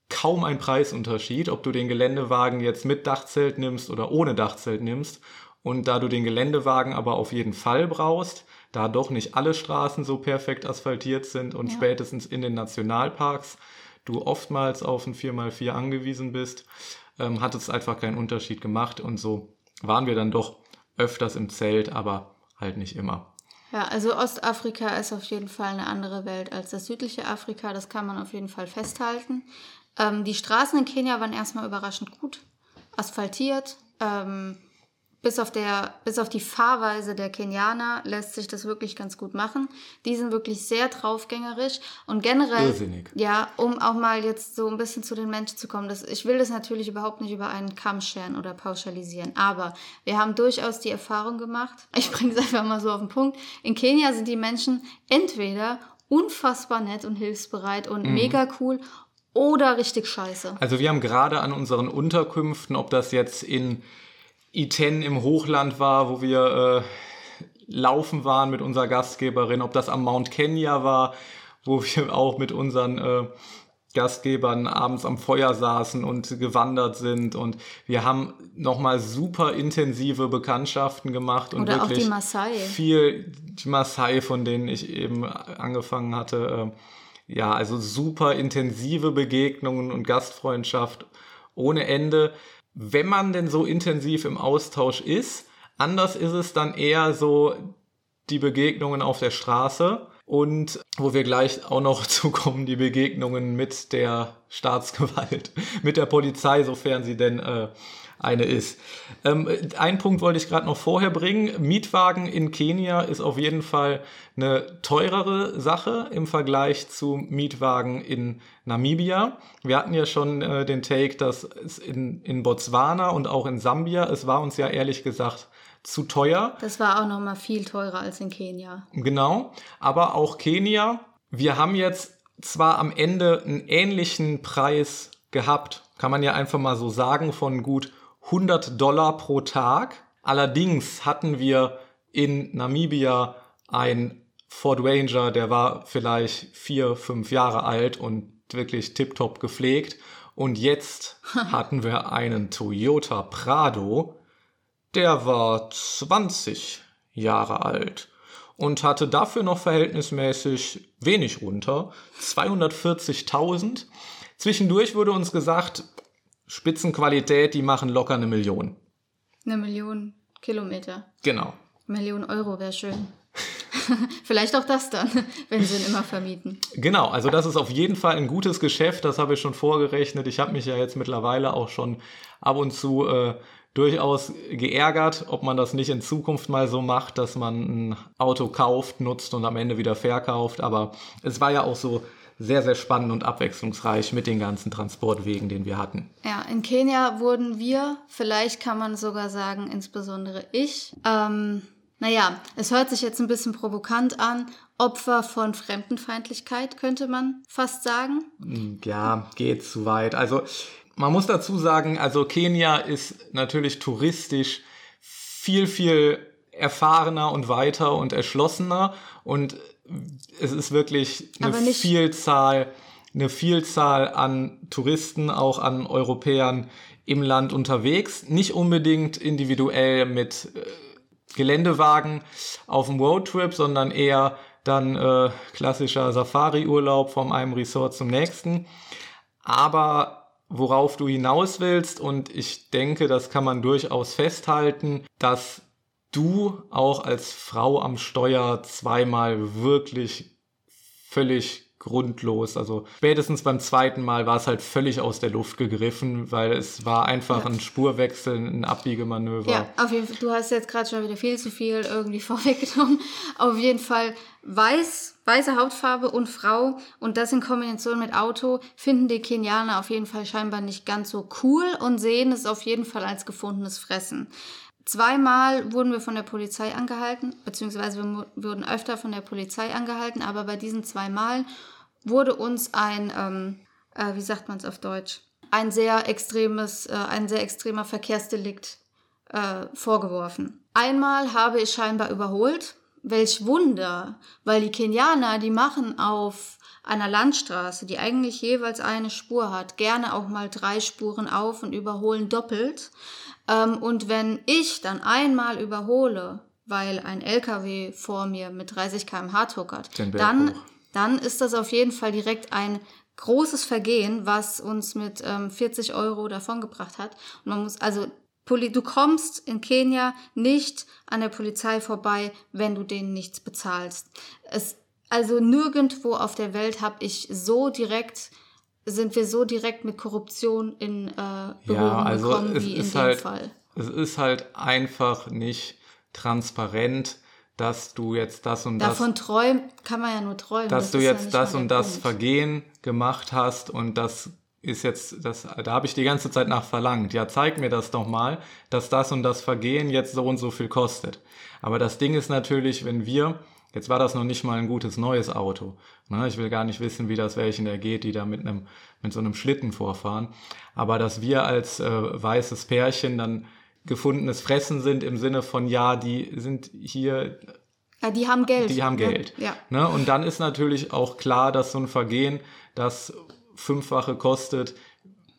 kaum ein Preisunterschied, ob du den Geländewagen jetzt mit Dachzelt nimmst oder ohne Dachzelt nimmst. Und da du den Geländewagen aber auf jeden Fall brauchst, da doch nicht alle Straßen so perfekt asphaltiert sind und ja. spätestens in den Nationalparks du oftmals auf ein 4x4 angewiesen bist, ähm, hat es einfach keinen Unterschied gemacht und so waren wir dann doch öfters im Zelt, aber halt nicht immer. Ja, also Ostafrika ist auf jeden Fall eine andere Welt als das südliche Afrika, das kann man auf jeden Fall festhalten. Ähm, die Straßen in Kenia waren erstmal überraschend gut, asphaltiert. Ähm, bis auf, der, bis auf die Fahrweise der Kenianer lässt sich das wirklich ganz gut machen. Die sind wirklich sehr draufgängerisch und generell, Irrsinnig. ja, um auch mal jetzt so ein bisschen zu den Menschen zu kommen. Das, ich will das natürlich überhaupt nicht über einen Kamm scheren oder pauschalisieren, aber wir haben durchaus die Erfahrung gemacht, *laughs* ich bringe es einfach mal so auf den Punkt, in Kenia sind die Menschen entweder unfassbar nett und hilfsbereit und mhm. mega cool oder richtig scheiße. Also wir haben gerade an unseren Unterkünften, ob das jetzt in Iten im Hochland war, wo wir äh, laufen waren mit unserer Gastgeberin, ob das am Mount Kenya war, wo wir *laughs* auch mit unseren äh, Gastgebern abends am Feuer saßen und gewandert sind und wir haben nochmal super intensive Bekanntschaften gemacht und Oder wirklich auch die Maasai. viel die Maasai, von denen ich eben angefangen hatte, äh, ja, also super intensive Begegnungen und Gastfreundschaft ohne Ende. Wenn man denn so intensiv im Austausch ist, anders ist es dann eher so die Begegnungen auf der Straße und wo wir gleich auch noch *laughs* zukommen, die Begegnungen mit der Staatsgewalt, *laughs* mit der Polizei, sofern sie denn äh, eine ist. Ähm, ein Punkt wollte ich gerade noch vorher bringen. Mietwagen in Kenia ist auf jeden Fall eine teurere Sache im Vergleich zu Mietwagen in Namibia. Wir hatten ja schon äh, den Take, dass es in, in Botswana und auch in Sambia, es war uns ja ehrlich gesagt zu teuer. Das war auch noch mal viel teurer als in Kenia. Genau, aber auch Kenia. Wir haben jetzt zwar am Ende einen ähnlichen Preis gehabt, kann man ja einfach mal so sagen, von gut 100 Dollar pro Tag. Allerdings hatten wir in Namibia ein Ford Ranger, der war vielleicht vier, fünf Jahre alt und wirklich tiptop gepflegt. Und jetzt *laughs* hatten wir einen Toyota Prado, der war 20 Jahre alt und hatte dafür noch verhältnismäßig wenig runter, 240.000. Zwischendurch wurde uns gesagt, Spitzenqualität, die machen locker eine Million. Eine Million Kilometer. Genau. Eine Million Euro wäre schön. *laughs* Vielleicht auch das dann, *laughs* wenn sie ihn immer vermieten. Genau, also das ist auf jeden Fall ein gutes Geschäft, das habe ich schon vorgerechnet. Ich habe mich ja jetzt mittlerweile auch schon ab und zu äh, durchaus geärgert, ob man das nicht in Zukunft mal so macht, dass man ein Auto kauft, nutzt und am Ende wieder verkauft. Aber es war ja auch so sehr, sehr spannend und abwechslungsreich mit den ganzen Transportwegen, den wir hatten. Ja, in Kenia wurden wir, vielleicht kann man sogar sagen, insbesondere ich, ähm, naja, es hört sich jetzt ein bisschen provokant an, Opfer von Fremdenfeindlichkeit, könnte man fast sagen. Ja, geht zu weit. Also man muss dazu sagen, also Kenia ist natürlich touristisch viel, viel erfahrener und weiter und erschlossener und es ist wirklich eine Vielzahl, eine Vielzahl an Touristen, auch an Europäern im Land unterwegs. Nicht unbedingt individuell mit äh, Geländewagen auf dem Roadtrip, sondern eher dann äh, klassischer Safari-Urlaub von einem Resort zum nächsten. Aber worauf du hinaus willst. Und ich denke, das kann man durchaus festhalten, dass du auch als Frau am Steuer zweimal wirklich völlig grundlos. Also spätestens beim zweiten Mal war es halt völlig aus der Luft gegriffen, weil es war einfach ja. ein Spurwechsel, ein Abbiegemanöver. Ja, auf jeden Fall. Du hast jetzt gerade schon wieder viel zu viel irgendwie *laughs* vorweggenommen. Auf jeden Fall weiß, weiße Hautfarbe und Frau und das in Kombination mit Auto finden die Kenianer auf jeden Fall scheinbar nicht ganz so cool und sehen es auf jeden Fall als gefundenes Fressen. Zweimal wurden wir von der Polizei angehalten, beziehungsweise wir wurden öfter von der Polizei angehalten, aber bei diesen zwei Malen wurde uns ein, ähm, äh, wie sagt man es auf Deutsch, ein sehr extremes, äh, ein sehr extremer Verkehrsdelikt äh, vorgeworfen. Einmal habe ich scheinbar überholt. Welch Wunder, weil die Kenianer, die machen auf einer Landstraße, die eigentlich jeweils eine Spur hat, gerne auch mal drei Spuren auf und überholen doppelt. Ähm, und wenn ich dann einmal überhole, weil ein LKW vor mir mit 30 km/h tuckert, dann, dann ist das auf jeden Fall direkt ein großes Vergehen, was uns mit ähm, 40 Euro davongebracht hat. Und man muss, also du kommst in Kenia nicht an der Polizei vorbei, wenn du denen nichts bezahlst. Es, also nirgendwo auf der Welt habe ich so direkt sind wir so direkt mit Korruption in äh, Berührung ja, also gekommen wie in dem halt, Fall. Es ist halt einfach nicht transparent, dass du jetzt das und Davon das. Davon träumt, kann man ja nur träumen. Dass das du jetzt ja das und das Punkt. Vergehen gemacht hast und das ist jetzt, das, da habe ich die ganze Zeit nach verlangt. Ja, zeig mir das doch mal, dass das und das Vergehen jetzt so und so viel kostet. Aber das Ding ist natürlich, wenn wir Jetzt war das noch nicht mal ein gutes neues Auto. Ne? Ich will gar nicht wissen, wie das welchen ergeht, die da mit einem mit so einem Schlitten vorfahren. Aber dass wir als äh, weißes Pärchen dann gefundenes Fressen sind im Sinne von ja, die sind hier. Ja, die haben Geld. Die haben Geld. Ja. Ne? Und dann ist natürlich auch klar, dass so ein Vergehen das fünffache kostet,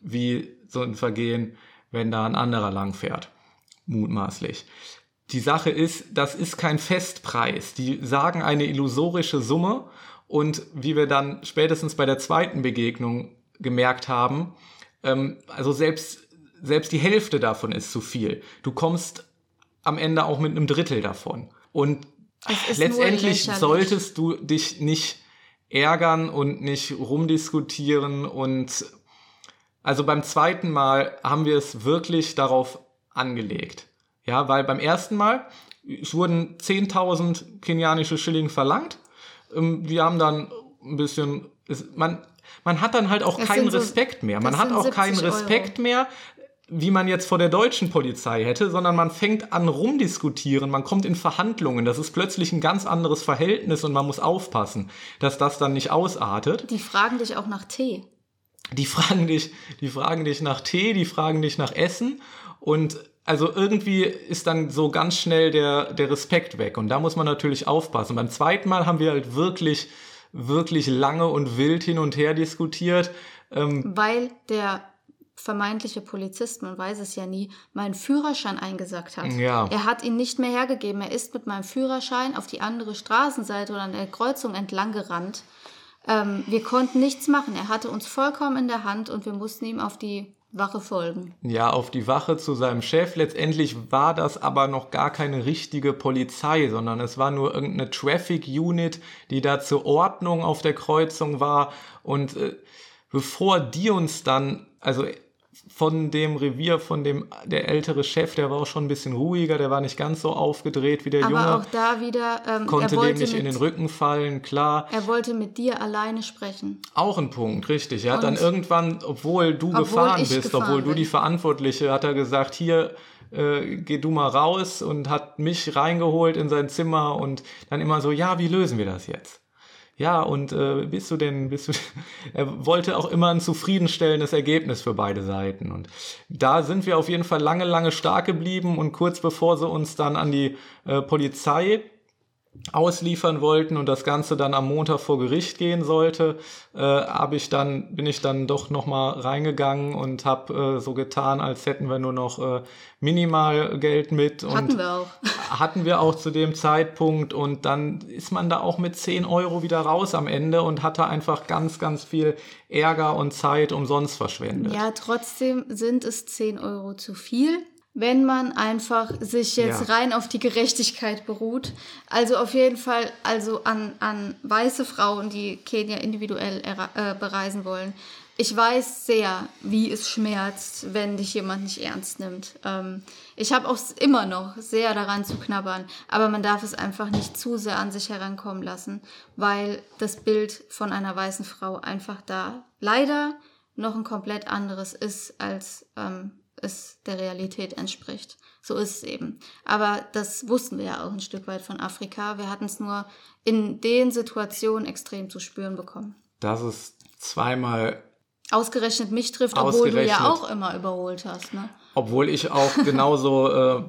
wie so ein Vergehen, wenn da ein anderer lang fährt. Mutmaßlich. Die Sache ist, das ist kein Festpreis. Die sagen eine illusorische Summe und wie wir dann spätestens bei der zweiten Begegnung gemerkt haben, ähm, also selbst, selbst die Hälfte davon ist zu viel. Du kommst am Ende auch mit einem Drittel davon. Und letztendlich solltest du dich nicht ärgern und nicht rumdiskutieren und also beim zweiten Mal haben wir es wirklich darauf angelegt. Ja, weil beim ersten Mal es wurden 10.000 kenianische Schilling verlangt. Ähm, wir haben dann ein bisschen, man, man hat dann halt auch das keinen so, Respekt mehr. Man hat auch keinen Respekt Euro. mehr, wie man jetzt vor der deutschen Polizei hätte, sondern man fängt an rumdiskutieren, man kommt in Verhandlungen. Das ist plötzlich ein ganz anderes Verhältnis und man muss aufpassen, dass das dann nicht ausartet. Die fragen dich auch nach Tee. Die fragen dich, die fragen dich nach Tee, die fragen dich nach Essen und also irgendwie ist dann so ganz schnell der, der Respekt weg. Und da muss man natürlich aufpassen. Beim zweiten Mal haben wir halt wirklich, wirklich lange und wild hin und her diskutiert. Ähm, Weil der vermeintliche Polizist, man weiß es ja nie, meinen Führerschein eingesackt hat. Ja. Er hat ihn nicht mehr hergegeben. Er ist mit meinem Führerschein auf die andere Straßenseite oder an der Kreuzung entlang gerannt. Ähm, wir konnten nichts machen. Er hatte uns vollkommen in der Hand und wir mussten ihm auf die Wache folgen. Ja, auf die Wache zu seinem Chef. Letztendlich war das aber noch gar keine richtige Polizei, sondern es war nur irgendeine Traffic Unit, die da zur Ordnung auf der Kreuzung war. Und äh, bevor die uns dann, also von dem Revier, von dem, der ältere Chef, der war auch schon ein bisschen ruhiger, der war nicht ganz so aufgedreht wie der Aber Junge. Aber auch da wieder, ähm, konnte dem nicht mit, in den Rücken fallen, klar. Er wollte mit dir alleine sprechen. Auch ein Punkt, richtig. Er hat dann irgendwann, obwohl du obwohl gefahren bist, gefahren obwohl bin. du die Verantwortliche, hat er gesagt, hier, äh, geh du mal raus und hat mich reingeholt in sein Zimmer und dann immer so, ja, wie lösen wir das jetzt? Ja, und äh, bist du denn, bist du, *laughs* er wollte auch immer ein zufriedenstellendes Ergebnis für beide Seiten. Und da sind wir auf jeden Fall lange, lange stark geblieben und kurz bevor sie uns dann an die äh, Polizei ausliefern wollten und das Ganze dann am Montag vor Gericht gehen sollte, äh, habe ich dann bin ich dann doch noch mal reingegangen und habe äh, so getan, als hätten wir nur noch äh, minimal Geld mit und hatten wir auch *laughs* hatten wir auch zu dem Zeitpunkt und dann ist man da auch mit 10 Euro wieder raus am Ende und hatte einfach ganz ganz viel Ärger und Zeit umsonst verschwendet. Ja, trotzdem sind es 10 Euro zu viel wenn man einfach sich jetzt ja. rein auf die Gerechtigkeit beruht. Also auf jeden Fall, also an, an weiße Frauen, die Kenia individuell äh, bereisen wollen. Ich weiß sehr, wie es schmerzt, wenn dich jemand nicht ernst nimmt. Ähm, ich habe auch immer noch sehr daran zu knabbern, aber man darf es einfach nicht zu sehr an sich herankommen lassen, weil das Bild von einer weißen Frau einfach da leider noch ein komplett anderes ist als ähm, es der Realität entspricht. So ist es eben. Aber das wussten wir ja auch ein Stück weit von Afrika. Wir hatten es nur in den Situationen extrem zu spüren bekommen. Dass es zweimal ausgerechnet mich trifft, obwohl du ja auch immer überholt hast. Ne? Obwohl ich auch genauso äh,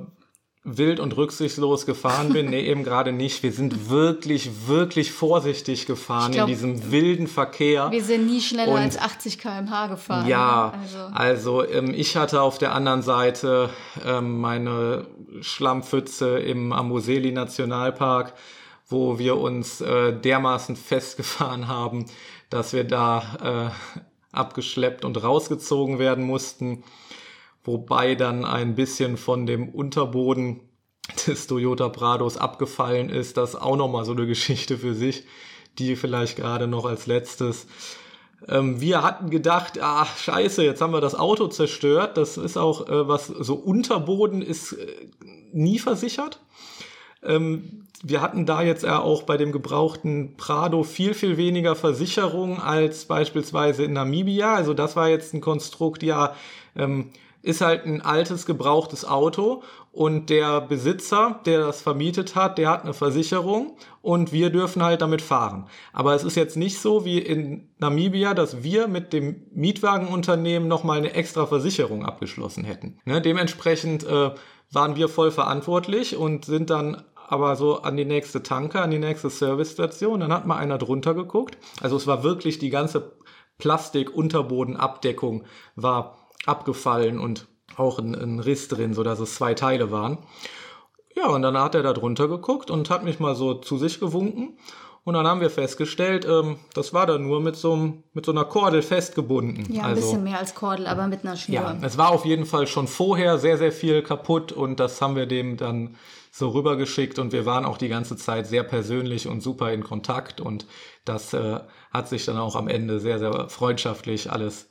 wild und rücksichtslos gefahren bin. Nee, eben gerade nicht. Wir sind wirklich, wirklich vorsichtig gefahren glaub, in diesem wilden Verkehr. Wir sind nie schneller und, als 80 km/h gefahren. Ja, also, also ähm, ich hatte auf der anderen Seite ähm, meine Schlammpfütze im Amoseli Nationalpark, wo wir uns äh, dermaßen festgefahren *laughs* haben, dass wir da äh, abgeschleppt und rausgezogen werden mussten wobei dann ein bisschen von dem Unterboden des Toyota Prados abgefallen ist. Das auch nochmal so eine Geschichte für sich, die vielleicht gerade noch als letztes. Ähm, wir hatten gedacht, ach scheiße, jetzt haben wir das Auto zerstört. Das ist auch äh, was, so Unterboden ist äh, nie versichert. Ähm, wir hatten da jetzt auch bei dem gebrauchten Prado viel, viel weniger Versicherung als beispielsweise in Namibia. Also das war jetzt ein Konstrukt, ja, ähm, ist halt ein altes, gebrauchtes Auto und der Besitzer, der das vermietet hat, der hat eine Versicherung und wir dürfen halt damit fahren. Aber es ist jetzt nicht so wie in Namibia, dass wir mit dem Mietwagenunternehmen nochmal eine extra Versicherung abgeschlossen hätten. Ne? Dementsprechend äh, waren wir voll verantwortlich und sind dann aber so an die nächste Tanke, an die nächste Servicestation. Dann hat mal einer drunter geguckt. Also es war wirklich die ganze Plastik-Unterbodenabdeckung war abgefallen und auch ein, ein Riss drin, so dass es zwei Teile waren. Ja, und dann hat er da drunter geguckt und hat mich mal so zu sich gewunken. Und dann haben wir festgestellt, ähm, das war da nur mit so, mit so einer Kordel festgebunden. Ja, ein also, bisschen mehr als Kordel, aber mit einer Schnur. Ja, es war auf jeden Fall schon vorher sehr, sehr viel kaputt und das haben wir dem dann so rübergeschickt und wir waren auch die ganze Zeit sehr persönlich und super in Kontakt und das äh, hat sich dann auch am Ende sehr, sehr freundschaftlich alles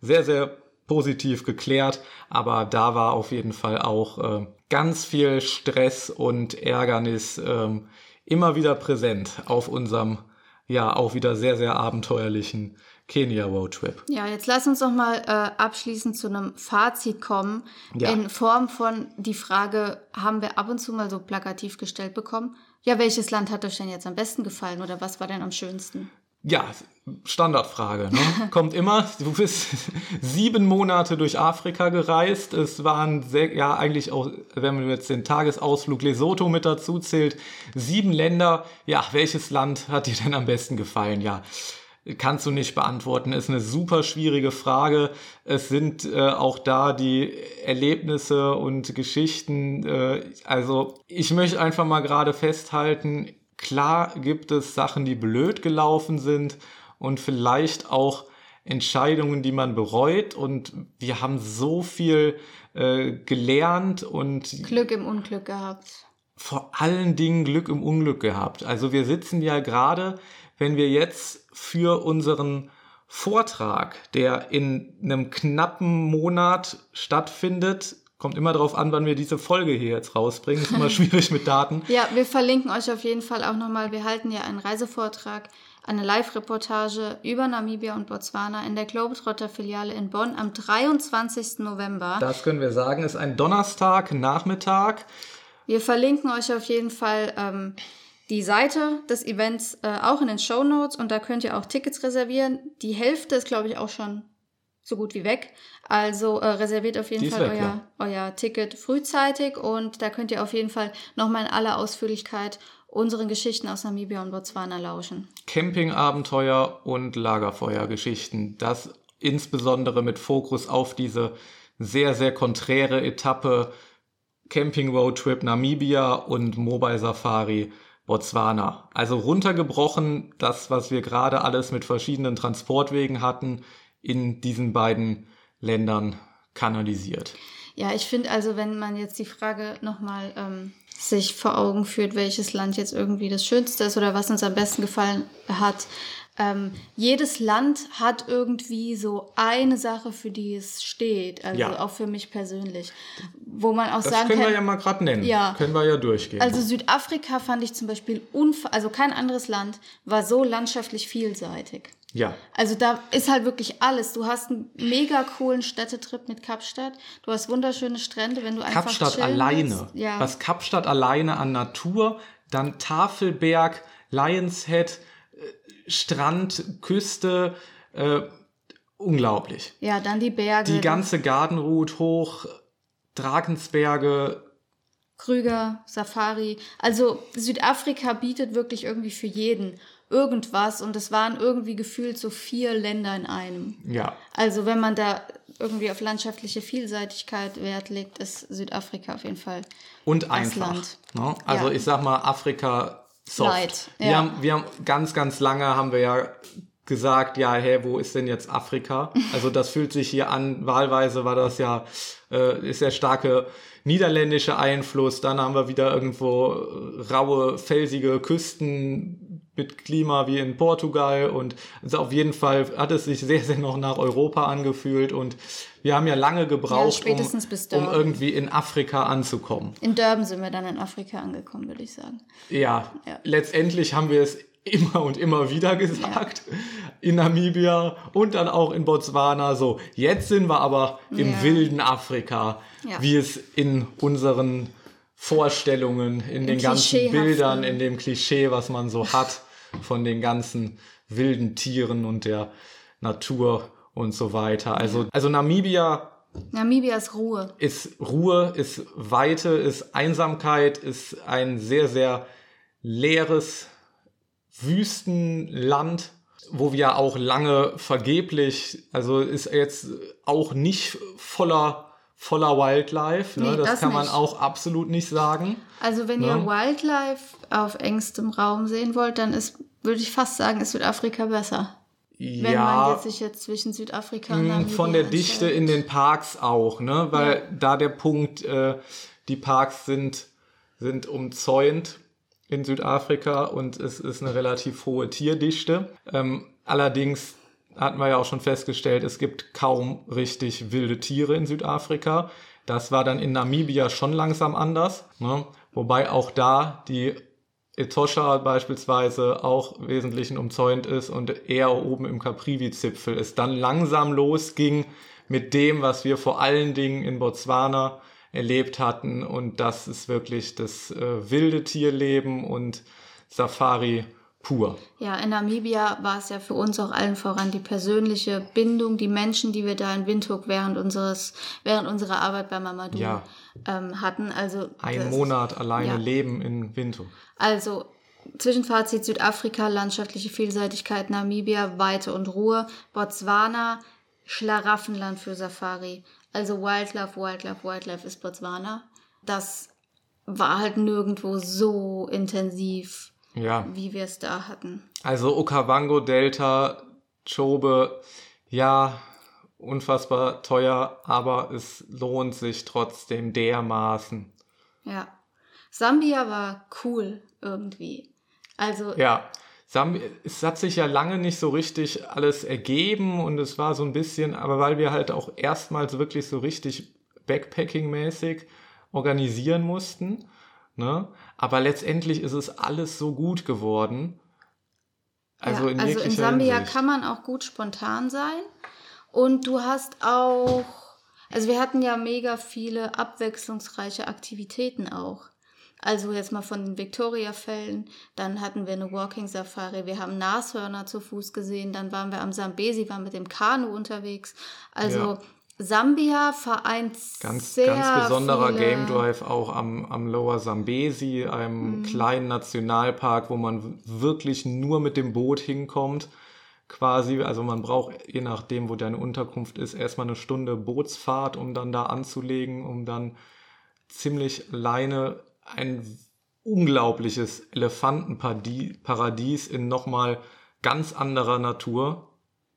sehr, sehr positiv geklärt, aber da war auf jeden Fall auch äh, ganz viel Stress und Ärgernis ähm, immer wieder präsent auf unserem ja auch wieder sehr, sehr abenteuerlichen Kenia Roadtrip. Ja, jetzt lass uns doch mal äh, abschließend zu einem Fazit kommen. Ja. In Form von die Frage, haben wir ab und zu mal so plakativ gestellt bekommen, ja, welches Land hat euch denn jetzt am besten gefallen oder was war denn am schönsten? Ja, Standardfrage. Ne? *laughs* Kommt immer. Du bist *laughs* sieben Monate durch Afrika gereist. Es waren sehr, ja eigentlich auch, wenn man jetzt den Tagesausflug Lesotho mit dazu zählt, sieben Länder. Ja, welches Land hat dir denn am besten gefallen? Ja, kannst du nicht beantworten. Ist eine super schwierige Frage. Es sind äh, auch da die Erlebnisse und Geschichten. Äh, also ich möchte einfach mal gerade festhalten Klar gibt es Sachen, die blöd gelaufen sind und vielleicht auch Entscheidungen, die man bereut. Und wir haben so viel äh, gelernt und Glück im Unglück gehabt. Vor allen Dingen Glück im Unglück gehabt. Also wir sitzen ja gerade, wenn wir jetzt für unseren Vortrag, der in einem knappen Monat stattfindet, Kommt immer darauf an, wann wir diese Folge hier jetzt rausbringen. Ist immer *laughs* schwierig mit Daten. Ja, wir verlinken euch auf jeden Fall auch nochmal. Wir halten ja einen Reisevortrag, eine Live-Reportage über Namibia und Botswana in der Globetrotter-Filiale in Bonn am 23. November. Das können wir sagen, ist ein Donnerstag, Nachmittag. Wir verlinken euch auf jeden Fall ähm, die Seite des Events äh, auch in den Show Notes und da könnt ihr auch Tickets reservieren. Die Hälfte ist, glaube ich, auch schon so gut wie weg. Also äh, reserviert auf jeden Fall weg, euer, ja. euer Ticket frühzeitig und da könnt ihr auf jeden Fall nochmal in aller Ausführlichkeit unseren Geschichten aus Namibia und Botswana lauschen. Campingabenteuer und Lagerfeuergeschichten. Das insbesondere mit Fokus auf diese sehr, sehr konträre Etappe Camping Road Trip Namibia und Mobile Safari Botswana. Also runtergebrochen, das, was wir gerade alles mit verschiedenen Transportwegen hatten, in diesen beiden Ländern kanalisiert. Ja, ich finde also, wenn man jetzt die Frage nochmal ähm, sich vor Augen führt, welches Land jetzt irgendwie das Schönste ist oder was uns am besten gefallen hat, ähm, jedes Land hat irgendwie so eine Sache, für die es steht. Also ja. auch für mich persönlich. Wo man auch das sagen können kann, wir ja mal gerade nennen. Ja. Können wir ja durchgehen. Also Südafrika fand ich zum Beispiel, unf also kein anderes Land war so landschaftlich vielseitig. Ja. Also da ist halt wirklich alles. Du hast einen mega coolen Städtetrip mit Kapstadt. Du hast wunderschöne Strände, wenn du einfach Kapstadt alleine. Ja. Was Kapstadt alleine an Natur, dann Tafelberg, Lionshead, Strand, Küste, äh, unglaublich. Ja, dann die Berge. Die ganze Gardenroute hoch, Drakensberge, Krüger, Safari. Also Südafrika bietet wirklich irgendwie für jeden irgendwas und es waren irgendwie gefühlt so vier Länder in einem. Ja. Also wenn man da irgendwie auf landschaftliche Vielseitigkeit Wert legt, ist Südafrika auf jeden Fall. Und einfach. Land. Ne? Also ja. ich sag mal, Afrika soft. Light. Ja. Wir, haben, wir haben ganz, ganz lange haben wir ja gesagt, ja, hey, wo ist denn jetzt Afrika? Also das fühlt sich hier an, wahlweise war das ja, äh, ist der starke niederländische Einfluss, dann haben wir wieder irgendwo raue, felsige Küsten mit Klima wie in Portugal und also auf jeden Fall hat es sich sehr, sehr noch nach Europa angefühlt und wir haben ja lange gebraucht, ja, um, um, irgendwie in Afrika anzukommen. In Durban sind wir dann in Afrika angekommen, würde ich sagen. Ja, ja, letztendlich haben wir es immer und immer wieder gesagt. In Namibia und dann auch in Botswana. So, jetzt sind wir aber im ja. wilden Afrika, ja. wie es in unseren Vorstellungen, in Im den ganzen Bildern, in dem Klischee, was man so hat von den ganzen wilden Tieren und der Natur und so weiter. Also, also Namibia Namibia ist Ruhe. Ist Ruhe, ist Weite, ist Einsamkeit, ist ein sehr, sehr leeres Wüstenland, wo wir auch lange vergeblich, also ist jetzt auch nicht voller voller Wildlife. Ne? Nee, das, das kann man nicht. auch absolut nicht sagen. Also wenn Ne? ihr Wildlife auf engstem Raum sehen wollt, dann ist, würde ich fast sagen, ist Südafrika besser. Wenn man ja, jetzt sich jetzt zwischen Südafrika und mh, Namibia von der Dichte entscheidet. in den Parks auch, ne? Weil Ja. da der Punkt, äh, die Parks sind, sind umzäunt in Südafrika und es ist eine relativ hohe Tierdichte. Ähm, allerdings hatten wir ja auch schon festgestellt, es gibt kaum richtig wilde Tiere in Südafrika. Das war dann in Namibia schon langsam anders. Ne? Wobei auch da die Etosha beispielsweise auch wesentlich umzäunt ist und eher oben im Caprivi-Zipfel es dann langsam losging mit dem, was wir vor allen Dingen in Botswana erlebt hatten. Und das ist wirklich das äh, wilde Tierleben und Safari pur. Ja, in Namibia war es ja für uns auch allen voran die persönliche Bindung, die Menschen, die wir da in Windhoek während unseres, während unserer Arbeit bei Mamadou Ja. ähm, hatten. Also Ein Monat alleine ja. leben in Windhoek. Also Zwischenfazit Südafrika, landschaftliche Vielseitigkeit, Namibia, Weite und Ruhe, Botswana, Schlaraffenland für Safari. Also Wildlife, Wildlife, Wildlife ist Botswana. Das war halt nirgendwo so intensiv, Ja. wie wir es da hatten. Also Okavango Delta, Chobe, ja, unfassbar teuer, aber es lohnt sich trotzdem dermaßen. Ja. Sambia war cool irgendwie. Also Ja, Sambi es hat sich ja lange nicht so richtig alles ergeben und es war so ein bisschen, aber weil wir halt auch erstmals wirklich so richtig Backpacking-mäßig organisieren mussten, ne? Aber letztendlich ist es alles so gut geworden. Also ja, in also in Sambia Hinsicht. kann man auch gut spontan sein. Und du hast auch, also wir hatten ja mega viele abwechslungsreiche Aktivitäten auch. Also jetzt mal von den Victoria-Fällen, dann hatten wir eine Walking-Safari, wir haben Nashörner zu Fuß gesehen, dann waren wir am Sambesi, waren mit dem Kanu unterwegs. Also Ja. Sambia vereint Ganz, sehr ganz besonderer viele, Game Drive auch am, am Lower Zambesi, Mhm. einem kleinen Nationalpark, wo man wirklich nur mit dem Boot hinkommt. Quasi, also man braucht, je nachdem, wo deine Unterkunft ist, erstmal eine Stunde Bootsfahrt, um dann da anzulegen, um dann ziemlich alleine ein unglaubliches Elefantenparadies in nochmal ganz anderer Natur.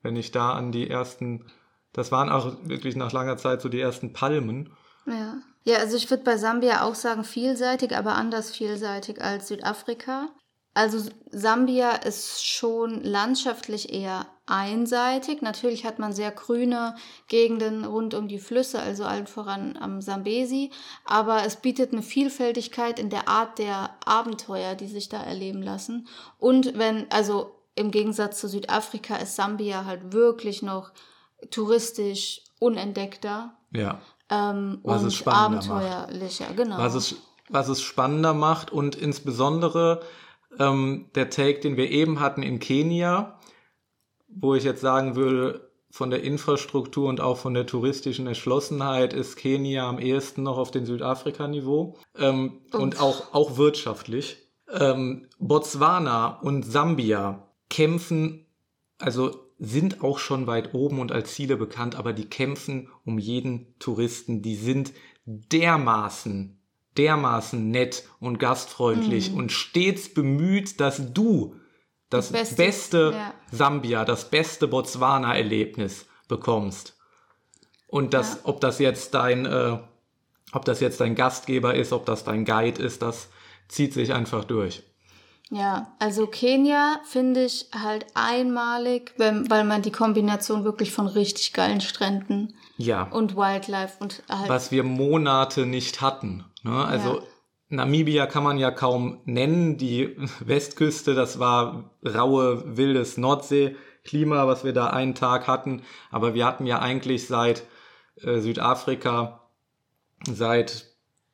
Wenn ich da an die ersten, das waren auch wirklich nach langer Zeit so die ersten Palmen. Ja. ja, also ich würde bei Sambia auch sagen vielseitig, aber anders vielseitig als Südafrika. Also Sambia ist schon landschaftlich eher einseitig. Natürlich hat man sehr grüne Gegenden rund um die Flüsse, also allen voran am Sambesi. Aber es bietet eine Vielfältigkeit in der Art der Abenteuer, die sich da erleben lassen. Und wenn, also im Gegensatz zu Südafrika ist Sambia halt wirklich noch touristisch unentdeckter Ja. ähm, Was und spannender macht. abenteuerlicher, genau. Was es, was es spannender macht und insbesondere ähm, der Take, den wir eben hatten in Kenia, wo ich jetzt sagen würde, von der Infrastruktur und auch von der touristischen Erschlossenheit ist Kenia am ehesten noch auf dem Südafrika-Niveau ähm, und auch, auch wirtschaftlich. Ähm, Botswana und Sambia kämpfen, also sind auch schon weit oben und als Ziele bekannt, aber die kämpfen um jeden Touristen. Die sind dermaßen, dermaßen nett und gastfreundlich und stets bemüht, dass du das Die beste- beste, ja. Sambia, das beste Botswana-Erlebnis bekommst. Und das, Ja. ob das jetzt dein, äh, ob das jetzt dein Gastgeber ist, ob das dein Guide ist, das zieht sich einfach durch. ja, also Kenia finde ich halt einmalig, wenn, weil man die Kombination wirklich von richtig geilen Stränden Ja. und Wildlife und halt was wir Monate nicht hatten. Ne? Also Ja. Namibia kann man ja kaum nennen. Die Westküste, das war raue, wildes Nordseeklima, was wir da einen Tag hatten. Aber wir hatten ja eigentlich seit äh, Südafrika, seit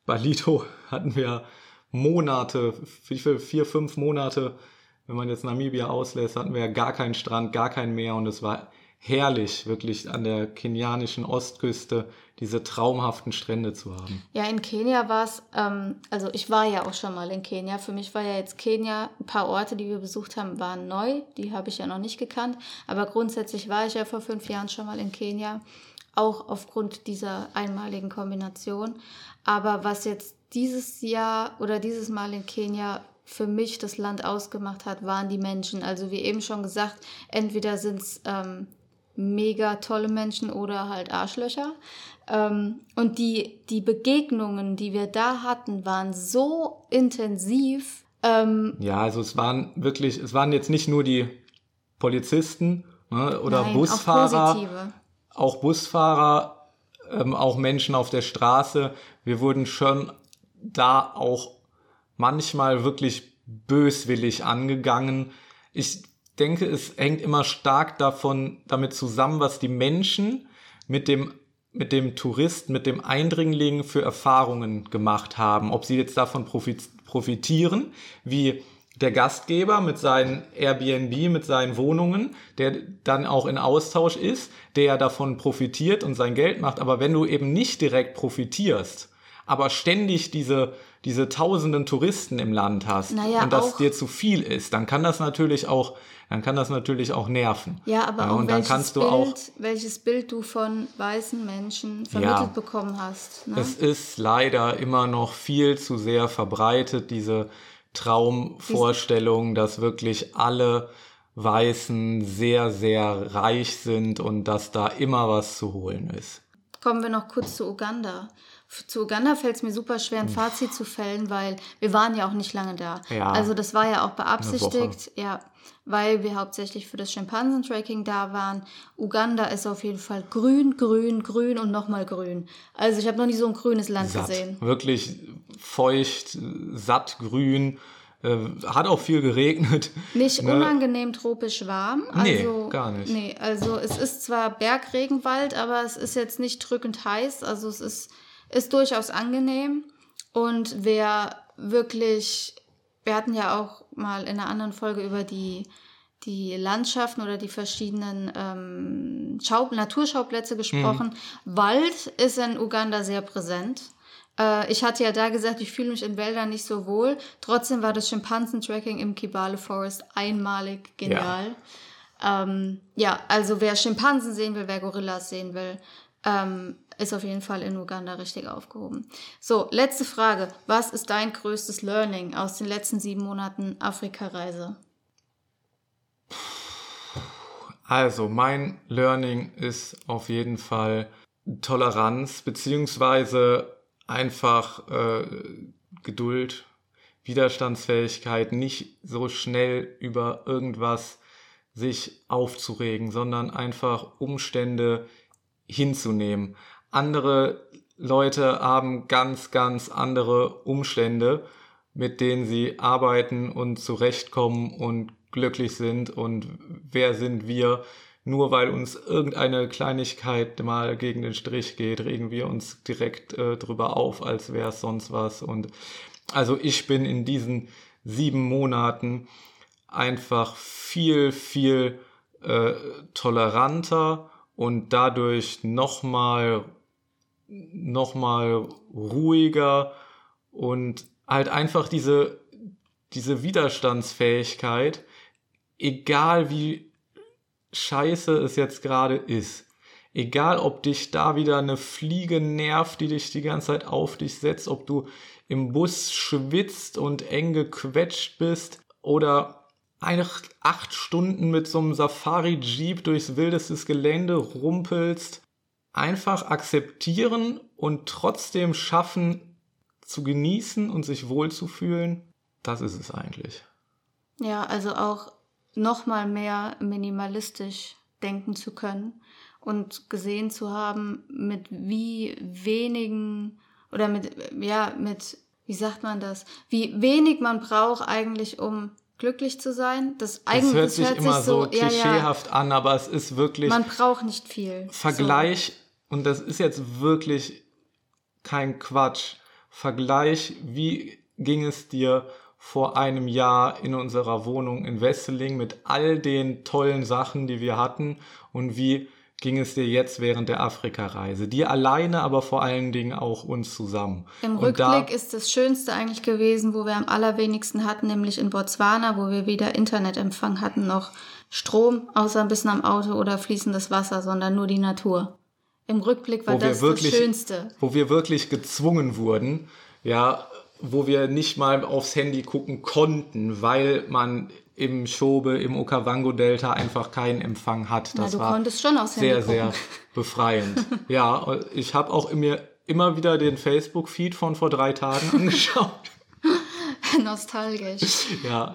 Balito *laughs* hatten wir Monate, vier, fünf Monate, wenn man jetzt Namibia auslässt, hatten wir ja gar keinen Strand, gar kein Meer und es war herrlich, wirklich an der kenianischen Ostküste diese traumhaften Strände zu haben. Ja, in Kenia war es, ähm, also ich war ja auch schon mal in Kenia. Für mich war ja jetzt Kenia, ein paar Orte, die wir besucht haben, waren neu. Die habe ich ja noch nicht gekannt. Aber grundsätzlich war ich ja vor fünf Jahren schon mal in Kenia. auch aufgrund dieser einmaligen Kombination. Aber was jetzt dieses Jahr oder dieses Mal in Kenia für mich das Land ausgemacht hat, waren die Menschen. Also wie eben schon gesagt, entweder sind es ähm, mega tolle Menschen oder halt Arschlöcher. Ähm, und die, die Begegnungen, die wir da hatten, waren so intensiv. Ähm, ja, also es waren wirklich, es waren jetzt nicht nur die Polizisten ne, oder nein, Busfahrer, auch, auch Busfahrer, ähm, auch Menschen auf der Straße. Wir wurden schon da auch manchmal wirklich böswillig angegangen. Ich denke, es hängt immer stark davon, damit zusammen, was die Menschen mit dem mit dem Tourist, mit dem Eindringling für Erfahrungen gemacht haben. Ob sie jetzt davon profitieren, wie der Gastgeber mit seinen Airbnb, mit seinen Wohnungen, der dann auch in Austausch ist, der davon profitiert und sein Geld macht. Aber wenn du eben nicht direkt profitierst, aber ständig diese, diese tausenden Touristen im Land hast naja, und das dir zu viel ist, dann kann das natürlich auch dann kann das natürlich auch nerven. Ja, aber ja, auch und dann kannst du Bild, auch welches Bild du von weißen Menschen vermittelt ja, bekommen hast. Ne? Es ist leider immer noch viel zu sehr verbreitet diese Traumvorstellung, dass wirklich alle Weißen sehr, sehr reich sind und dass da immer was zu holen ist. Kommen wir noch kurz zu Uganda. Zu Uganda fällt es mir super schwer, ein Fazit zu fällen, weil wir waren ja auch nicht lange da. Ja, also das war ja auch beabsichtigt. Ja, weil wir hauptsächlich für das Schimpansentracking da waren. Uganda ist auf jeden Fall grün, grün, grün und nochmal grün. Also ich habe noch nie so ein grünes Land satt. gesehen. Wirklich feucht, satt, grün. Äh, hat auch viel geregnet. Nicht ne? unangenehm tropisch warm. Also, nee, gar nicht. Nee, also es ist zwar Bergregenwald, aber es ist jetzt nicht drückend heiß. Also es ist, ist durchaus angenehm. Und wer wirklich wir hatten ja auch mal in einer anderen Folge über die, die Landschaften oder die verschiedenen ähm, Schau Naturschauplätze gesprochen. Mhm. Wald ist in Uganda sehr präsent. Äh, ich hatte ja da gesagt, ich fühle mich in Wäldern nicht so wohl. Trotzdem war das Schimpansentracking im Kibale Forest einmalig genial. Ja. Ähm, ja, also wer Schimpansen sehen will, wer Gorillas sehen will, ähm, ist auf jeden Fall in Uganda richtig aufgehoben. So, letzte Frage. Was ist dein größtes Learning aus den letzten sieben Monaten Afrika-Reise? Also, mein Learning ist auf jeden Fall Toleranz, beziehungsweise einfach äh, Geduld, Widerstandsfähigkeit, nicht so schnell über irgendwas sich aufzuregen, sondern einfach Umstände hinzunehmen. Andere Leute haben ganz, ganz andere Umstände, mit denen sie arbeiten und zurechtkommen und glücklich sind. Und wer sind wir? Nur weil uns irgendeine Kleinigkeit mal gegen den Strich geht, regen wir uns direkt äh, drüber auf, als wäre es sonst was. Und also ich bin in diesen sieben Monaten einfach viel, viel äh, toleranter und dadurch nochmal noch mal ruhiger und halt einfach diese, diese Widerstandsfähigkeit, egal wie scheiße es jetzt gerade ist. Egal, ob dich da wieder eine Fliege nervt, die dich die ganze Zeit auf dich setzt, ob du im Bus schwitzt und eng gequetscht bist oder acht Stunden mit so einem Safari-Jeep durchs wildestes Gelände rumpelst, einfach akzeptieren und trotzdem schaffen zu genießen und sich wohlzufühlen, das ist es eigentlich. Ja, also auch nochmal mehr minimalistisch denken zu können und gesehen zu haben, mit wie wenigen oder mit, ja, mit, wie sagt man das, wie wenig man braucht eigentlich, um glücklich zu sein. Das, eigentlich, das hört sich hört immer sich so, so klischeehaft ja, ja. an, aber es ist wirklich. Man braucht nicht viel. Vergleich, so. Und das ist jetzt wirklich kein Quatsch. Vergleich, wie ging es dir vor einem Jahr in unserer Wohnung in Wesseling mit all den tollen Sachen, die wir hatten und wie ging es dir jetzt während der Afrika-Reise? Dir alleine, aber vor allen Dingen auch uns zusammen. Im und Rückblick da, ist das Schönste eigentlich gewesen, wo wir am allerwenigsten hatten, nämlich in Botswana, wo wir weder Internetempfang hatten noch Strom, außer ein bisschen am Auto oder fließendes Wasser, sondern nur die Natur. Im Rückblick war das wirklich, das Schönste. Wo wir wirklich gezwungen wurden, ja, wo wir nicht mal aufs Handy gucken konnten, weil man im Schobe, im Okavango-Delta einfach keinen Empfang hat. Das Na, war sehr, sehr *laughs* befreiend. ja, ich habe auch mir immer wieder den Facebook-Feed von vor drei Tagen *laughs* angeschaut. *laughs* Nostalgisch. Ja,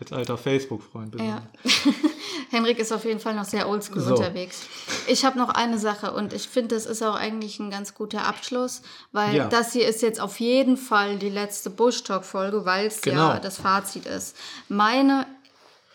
als alter Facebook-Freund bin Ja. *laughs* Henrik ist auf jeden Fall noch sehr oldschool So. unterwegs. Ich habe noch eine Sache und ich finde, das ist auch eigentlich ein ganz guter Abschluss, weil Ja. das hier ist jetzt auf jeden Fall die letzte Bush Talk Folge, weil es Genau. ja das Fazit ist. Meine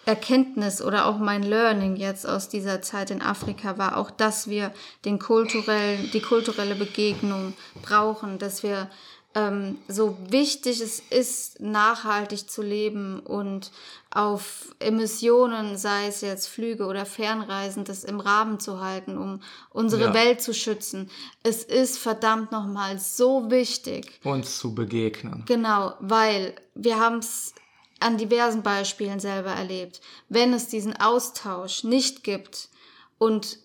Erkenntnis oder auch mein Learning jetzt aus dieser Zeit in Afrika war auch, dass wir den kulturellen, die kulturelle Begegnung brauchen, dass wir ähm, so wichtig es ist, nachhaltig zu leben und auf Emissionen, sei es jetzt Flüge oder Fernreisen, das im Rahmen zu halten, um unsere Ja. Welt zu schützen. Es ist verdammt nochmal so wichtig. uns zu begegnen. Genau, weil wir haben es an diversen Beispielen selber erlebt. Wenn es diesen Austausch nicht gibt und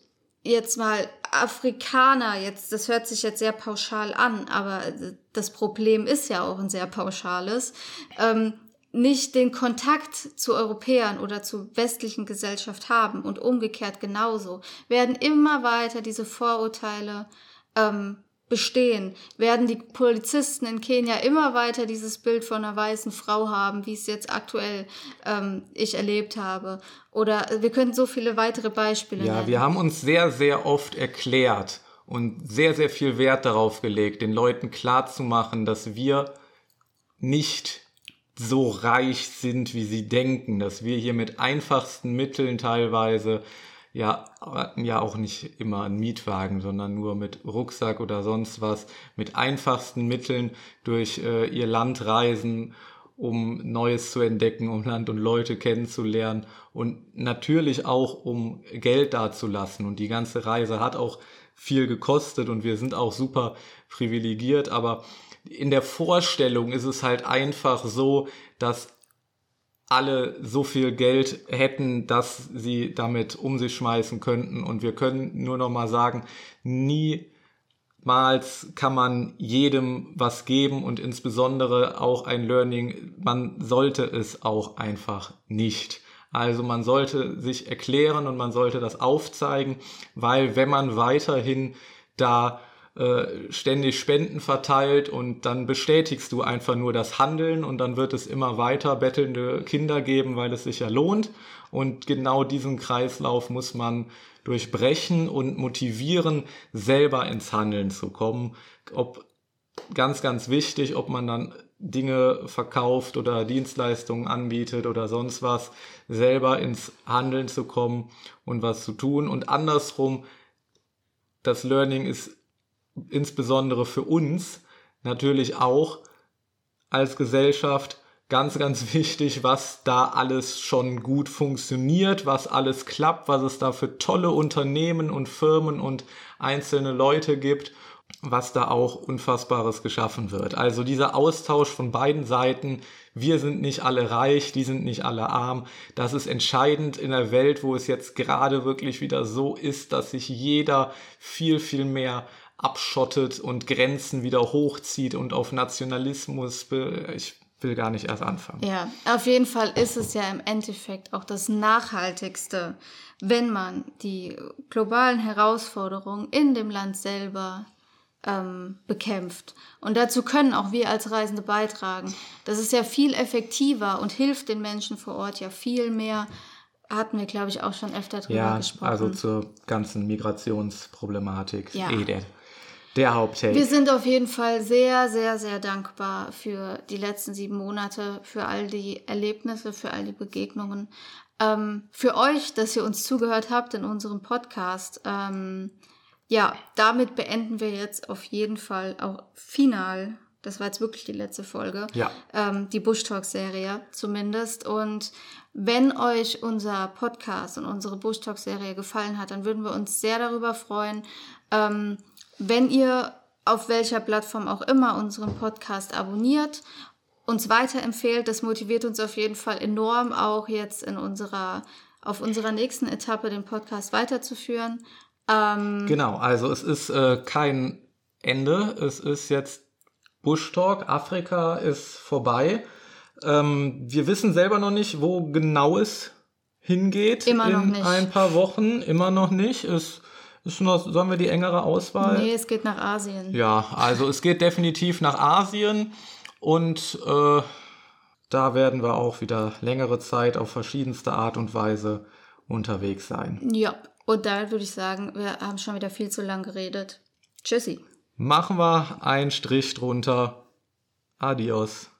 jetzt mal Afrikaner, jetzt, das hört sich jetzt sehr pauschal an, aber das Problem ist ja auch ein sehr pauschales, ähm, nicht den Kontakt zu Europäern oder zur westlichen Gesellschaft haben und umgekehrt genauso, werden immer weiter diese Vorurteile ähm, bestehen, werden die Polizisten in Kenia immer weiter dieses Bild von einer weißen Frau haben, wie es jetzt aktuell ähm, ich erlebt habe. Oder wir könnten so viele weitere Beispiele Ja, nennen. wir haben uns sehr, sehr oft erklärt und sehr, sehr viel Wert darauf gelegt, den Leuten klarzumachen, dass wir nicht so reich sind, wie sie denken, dass wir hier mit einfachsten Mitteln teilweise, ja, ja auch nicht immer einen Mietwagen, sondern nur mit Rucksack oder sonst was, mit einfachsten Mitteln durch äh, ihr Land reisen, um Neues zu entdecken, um Land und Leute kennenzulernen und natürlich auch um Geld dazulassen. Und die ganze Reise hat auch viel gekostet und wir sind auch super privilegiert, aber in der Vorstellung ist es halt einfach so, dass alle so viel Geld hätten, dass sie damit um sich schmeißen könnten. Und wir können nur noch mal sagen, niemals kann man jedem was geben und insbesondere auch ein Learning, man sollte es auch einfach nicht. Also man sollte sich erklären und man sollte das aufzeigen, weil wenn man weiterhin da äh, ständig Spenden verteilt und dann bestätigst du einfach nur das Handeln und dann wird es immer weiter bettelnde Kinder geben, weil es sich ja lohnt. Und genau diesen Kreislauf muss man durchbrechen und motivieren, selber ins Handeln zu kommen. Ob ganz, ganz wichtig, ob man dann Dinge verkauft oder Dienstleistungen anbietet oder sonst was, selber ins Handeln zu kommen und was zu tun. Und andersrum, das Learning ist insbesondere für uns natürlich auch als Gesellschaft ganz, ganz *laughs* wichtig, was da alles schon gut funktioniert, was alles klappt, was es da für tolle Unternehmen und Firmen und einzelne Leute gibt, was da auch Unfassbares geschaffen wird. Also dieser Austausch von beiden Seiten, wir sind nicht alle reich, die sind nicht alle arm, das ist entscheidend in der Welt, wo es jetzt gerade wirklich wieder so ist, dass sich jeder viel, viel mehr abschottet und Grenzen wieder hochzieht und auf Nationalismus, ich will gar nicht erst anfangen. Ja, auf jeden Fall ist es ja im Endeffekt auch das Nachhaltigste, wenn man die globalen Herausforderungen in dem Land selber ähm, bekämpft. Und dazu können auch wir als Reisende beitragen. Das ist ja viel effektiver und hilft den Menschen vor Ort ja viel mehr. Hatten wir, glaube ich, auch schon öfter drüber Ja, gesprochen. also zur ganzen Migrationsproblematik. Ja. Eh der, der Haupttake. Wir sind auf jeden Fall sehr, sehr, sehr dankbar für die letzten sieben Monate, für all die Erlebnisse, für all die Begegnungen. Ähm, für euch, dass ihr uns zugehört habt in unserem Podcast. Ähm, ja, damit beenden wir jetzt auf jeden Fall auch final. Das war jetzt wirklich die letzte Folge. Ja. Ähm, die Bush Talk Serie zumindest. Und wenn euch unser Podcast und unsere Bush Talk Serie gefallen hat, dann würden wir uns sehr darüber freuen, ähm, wenn ihr auf welcher Plattform auch immer unseren Podcast abonniert, uns weiterempfehlt. Das motiviert uns auf jeden Fall enorm, auch jetzt in unserer, auf unserer nächsten Etappe den Podcast weiterzuführen. Ähm, Genau, also es ist äh, kein Ende. Es ist jetzt Bush Talk. Afrika ist vorbei. Ähm, wir wissen selber noch nicht, wo genau es hingeht Immer in noch nicht. ein paar Wochen. Immer noch nicht. Es noch, sollen wir die engere Auswahl? nee, es geht nach Asien. Ja, also es geht definitiv nach Asien und äh, da werden wir auch wieder längere Zeit auf verschiedenste Art und Weise unterwegs sein. Ja, und da würde ich sagen, wir haben schon wieder viel zu lang geredet. Tschüssi. Machen wir einen Strich drunter. Adios.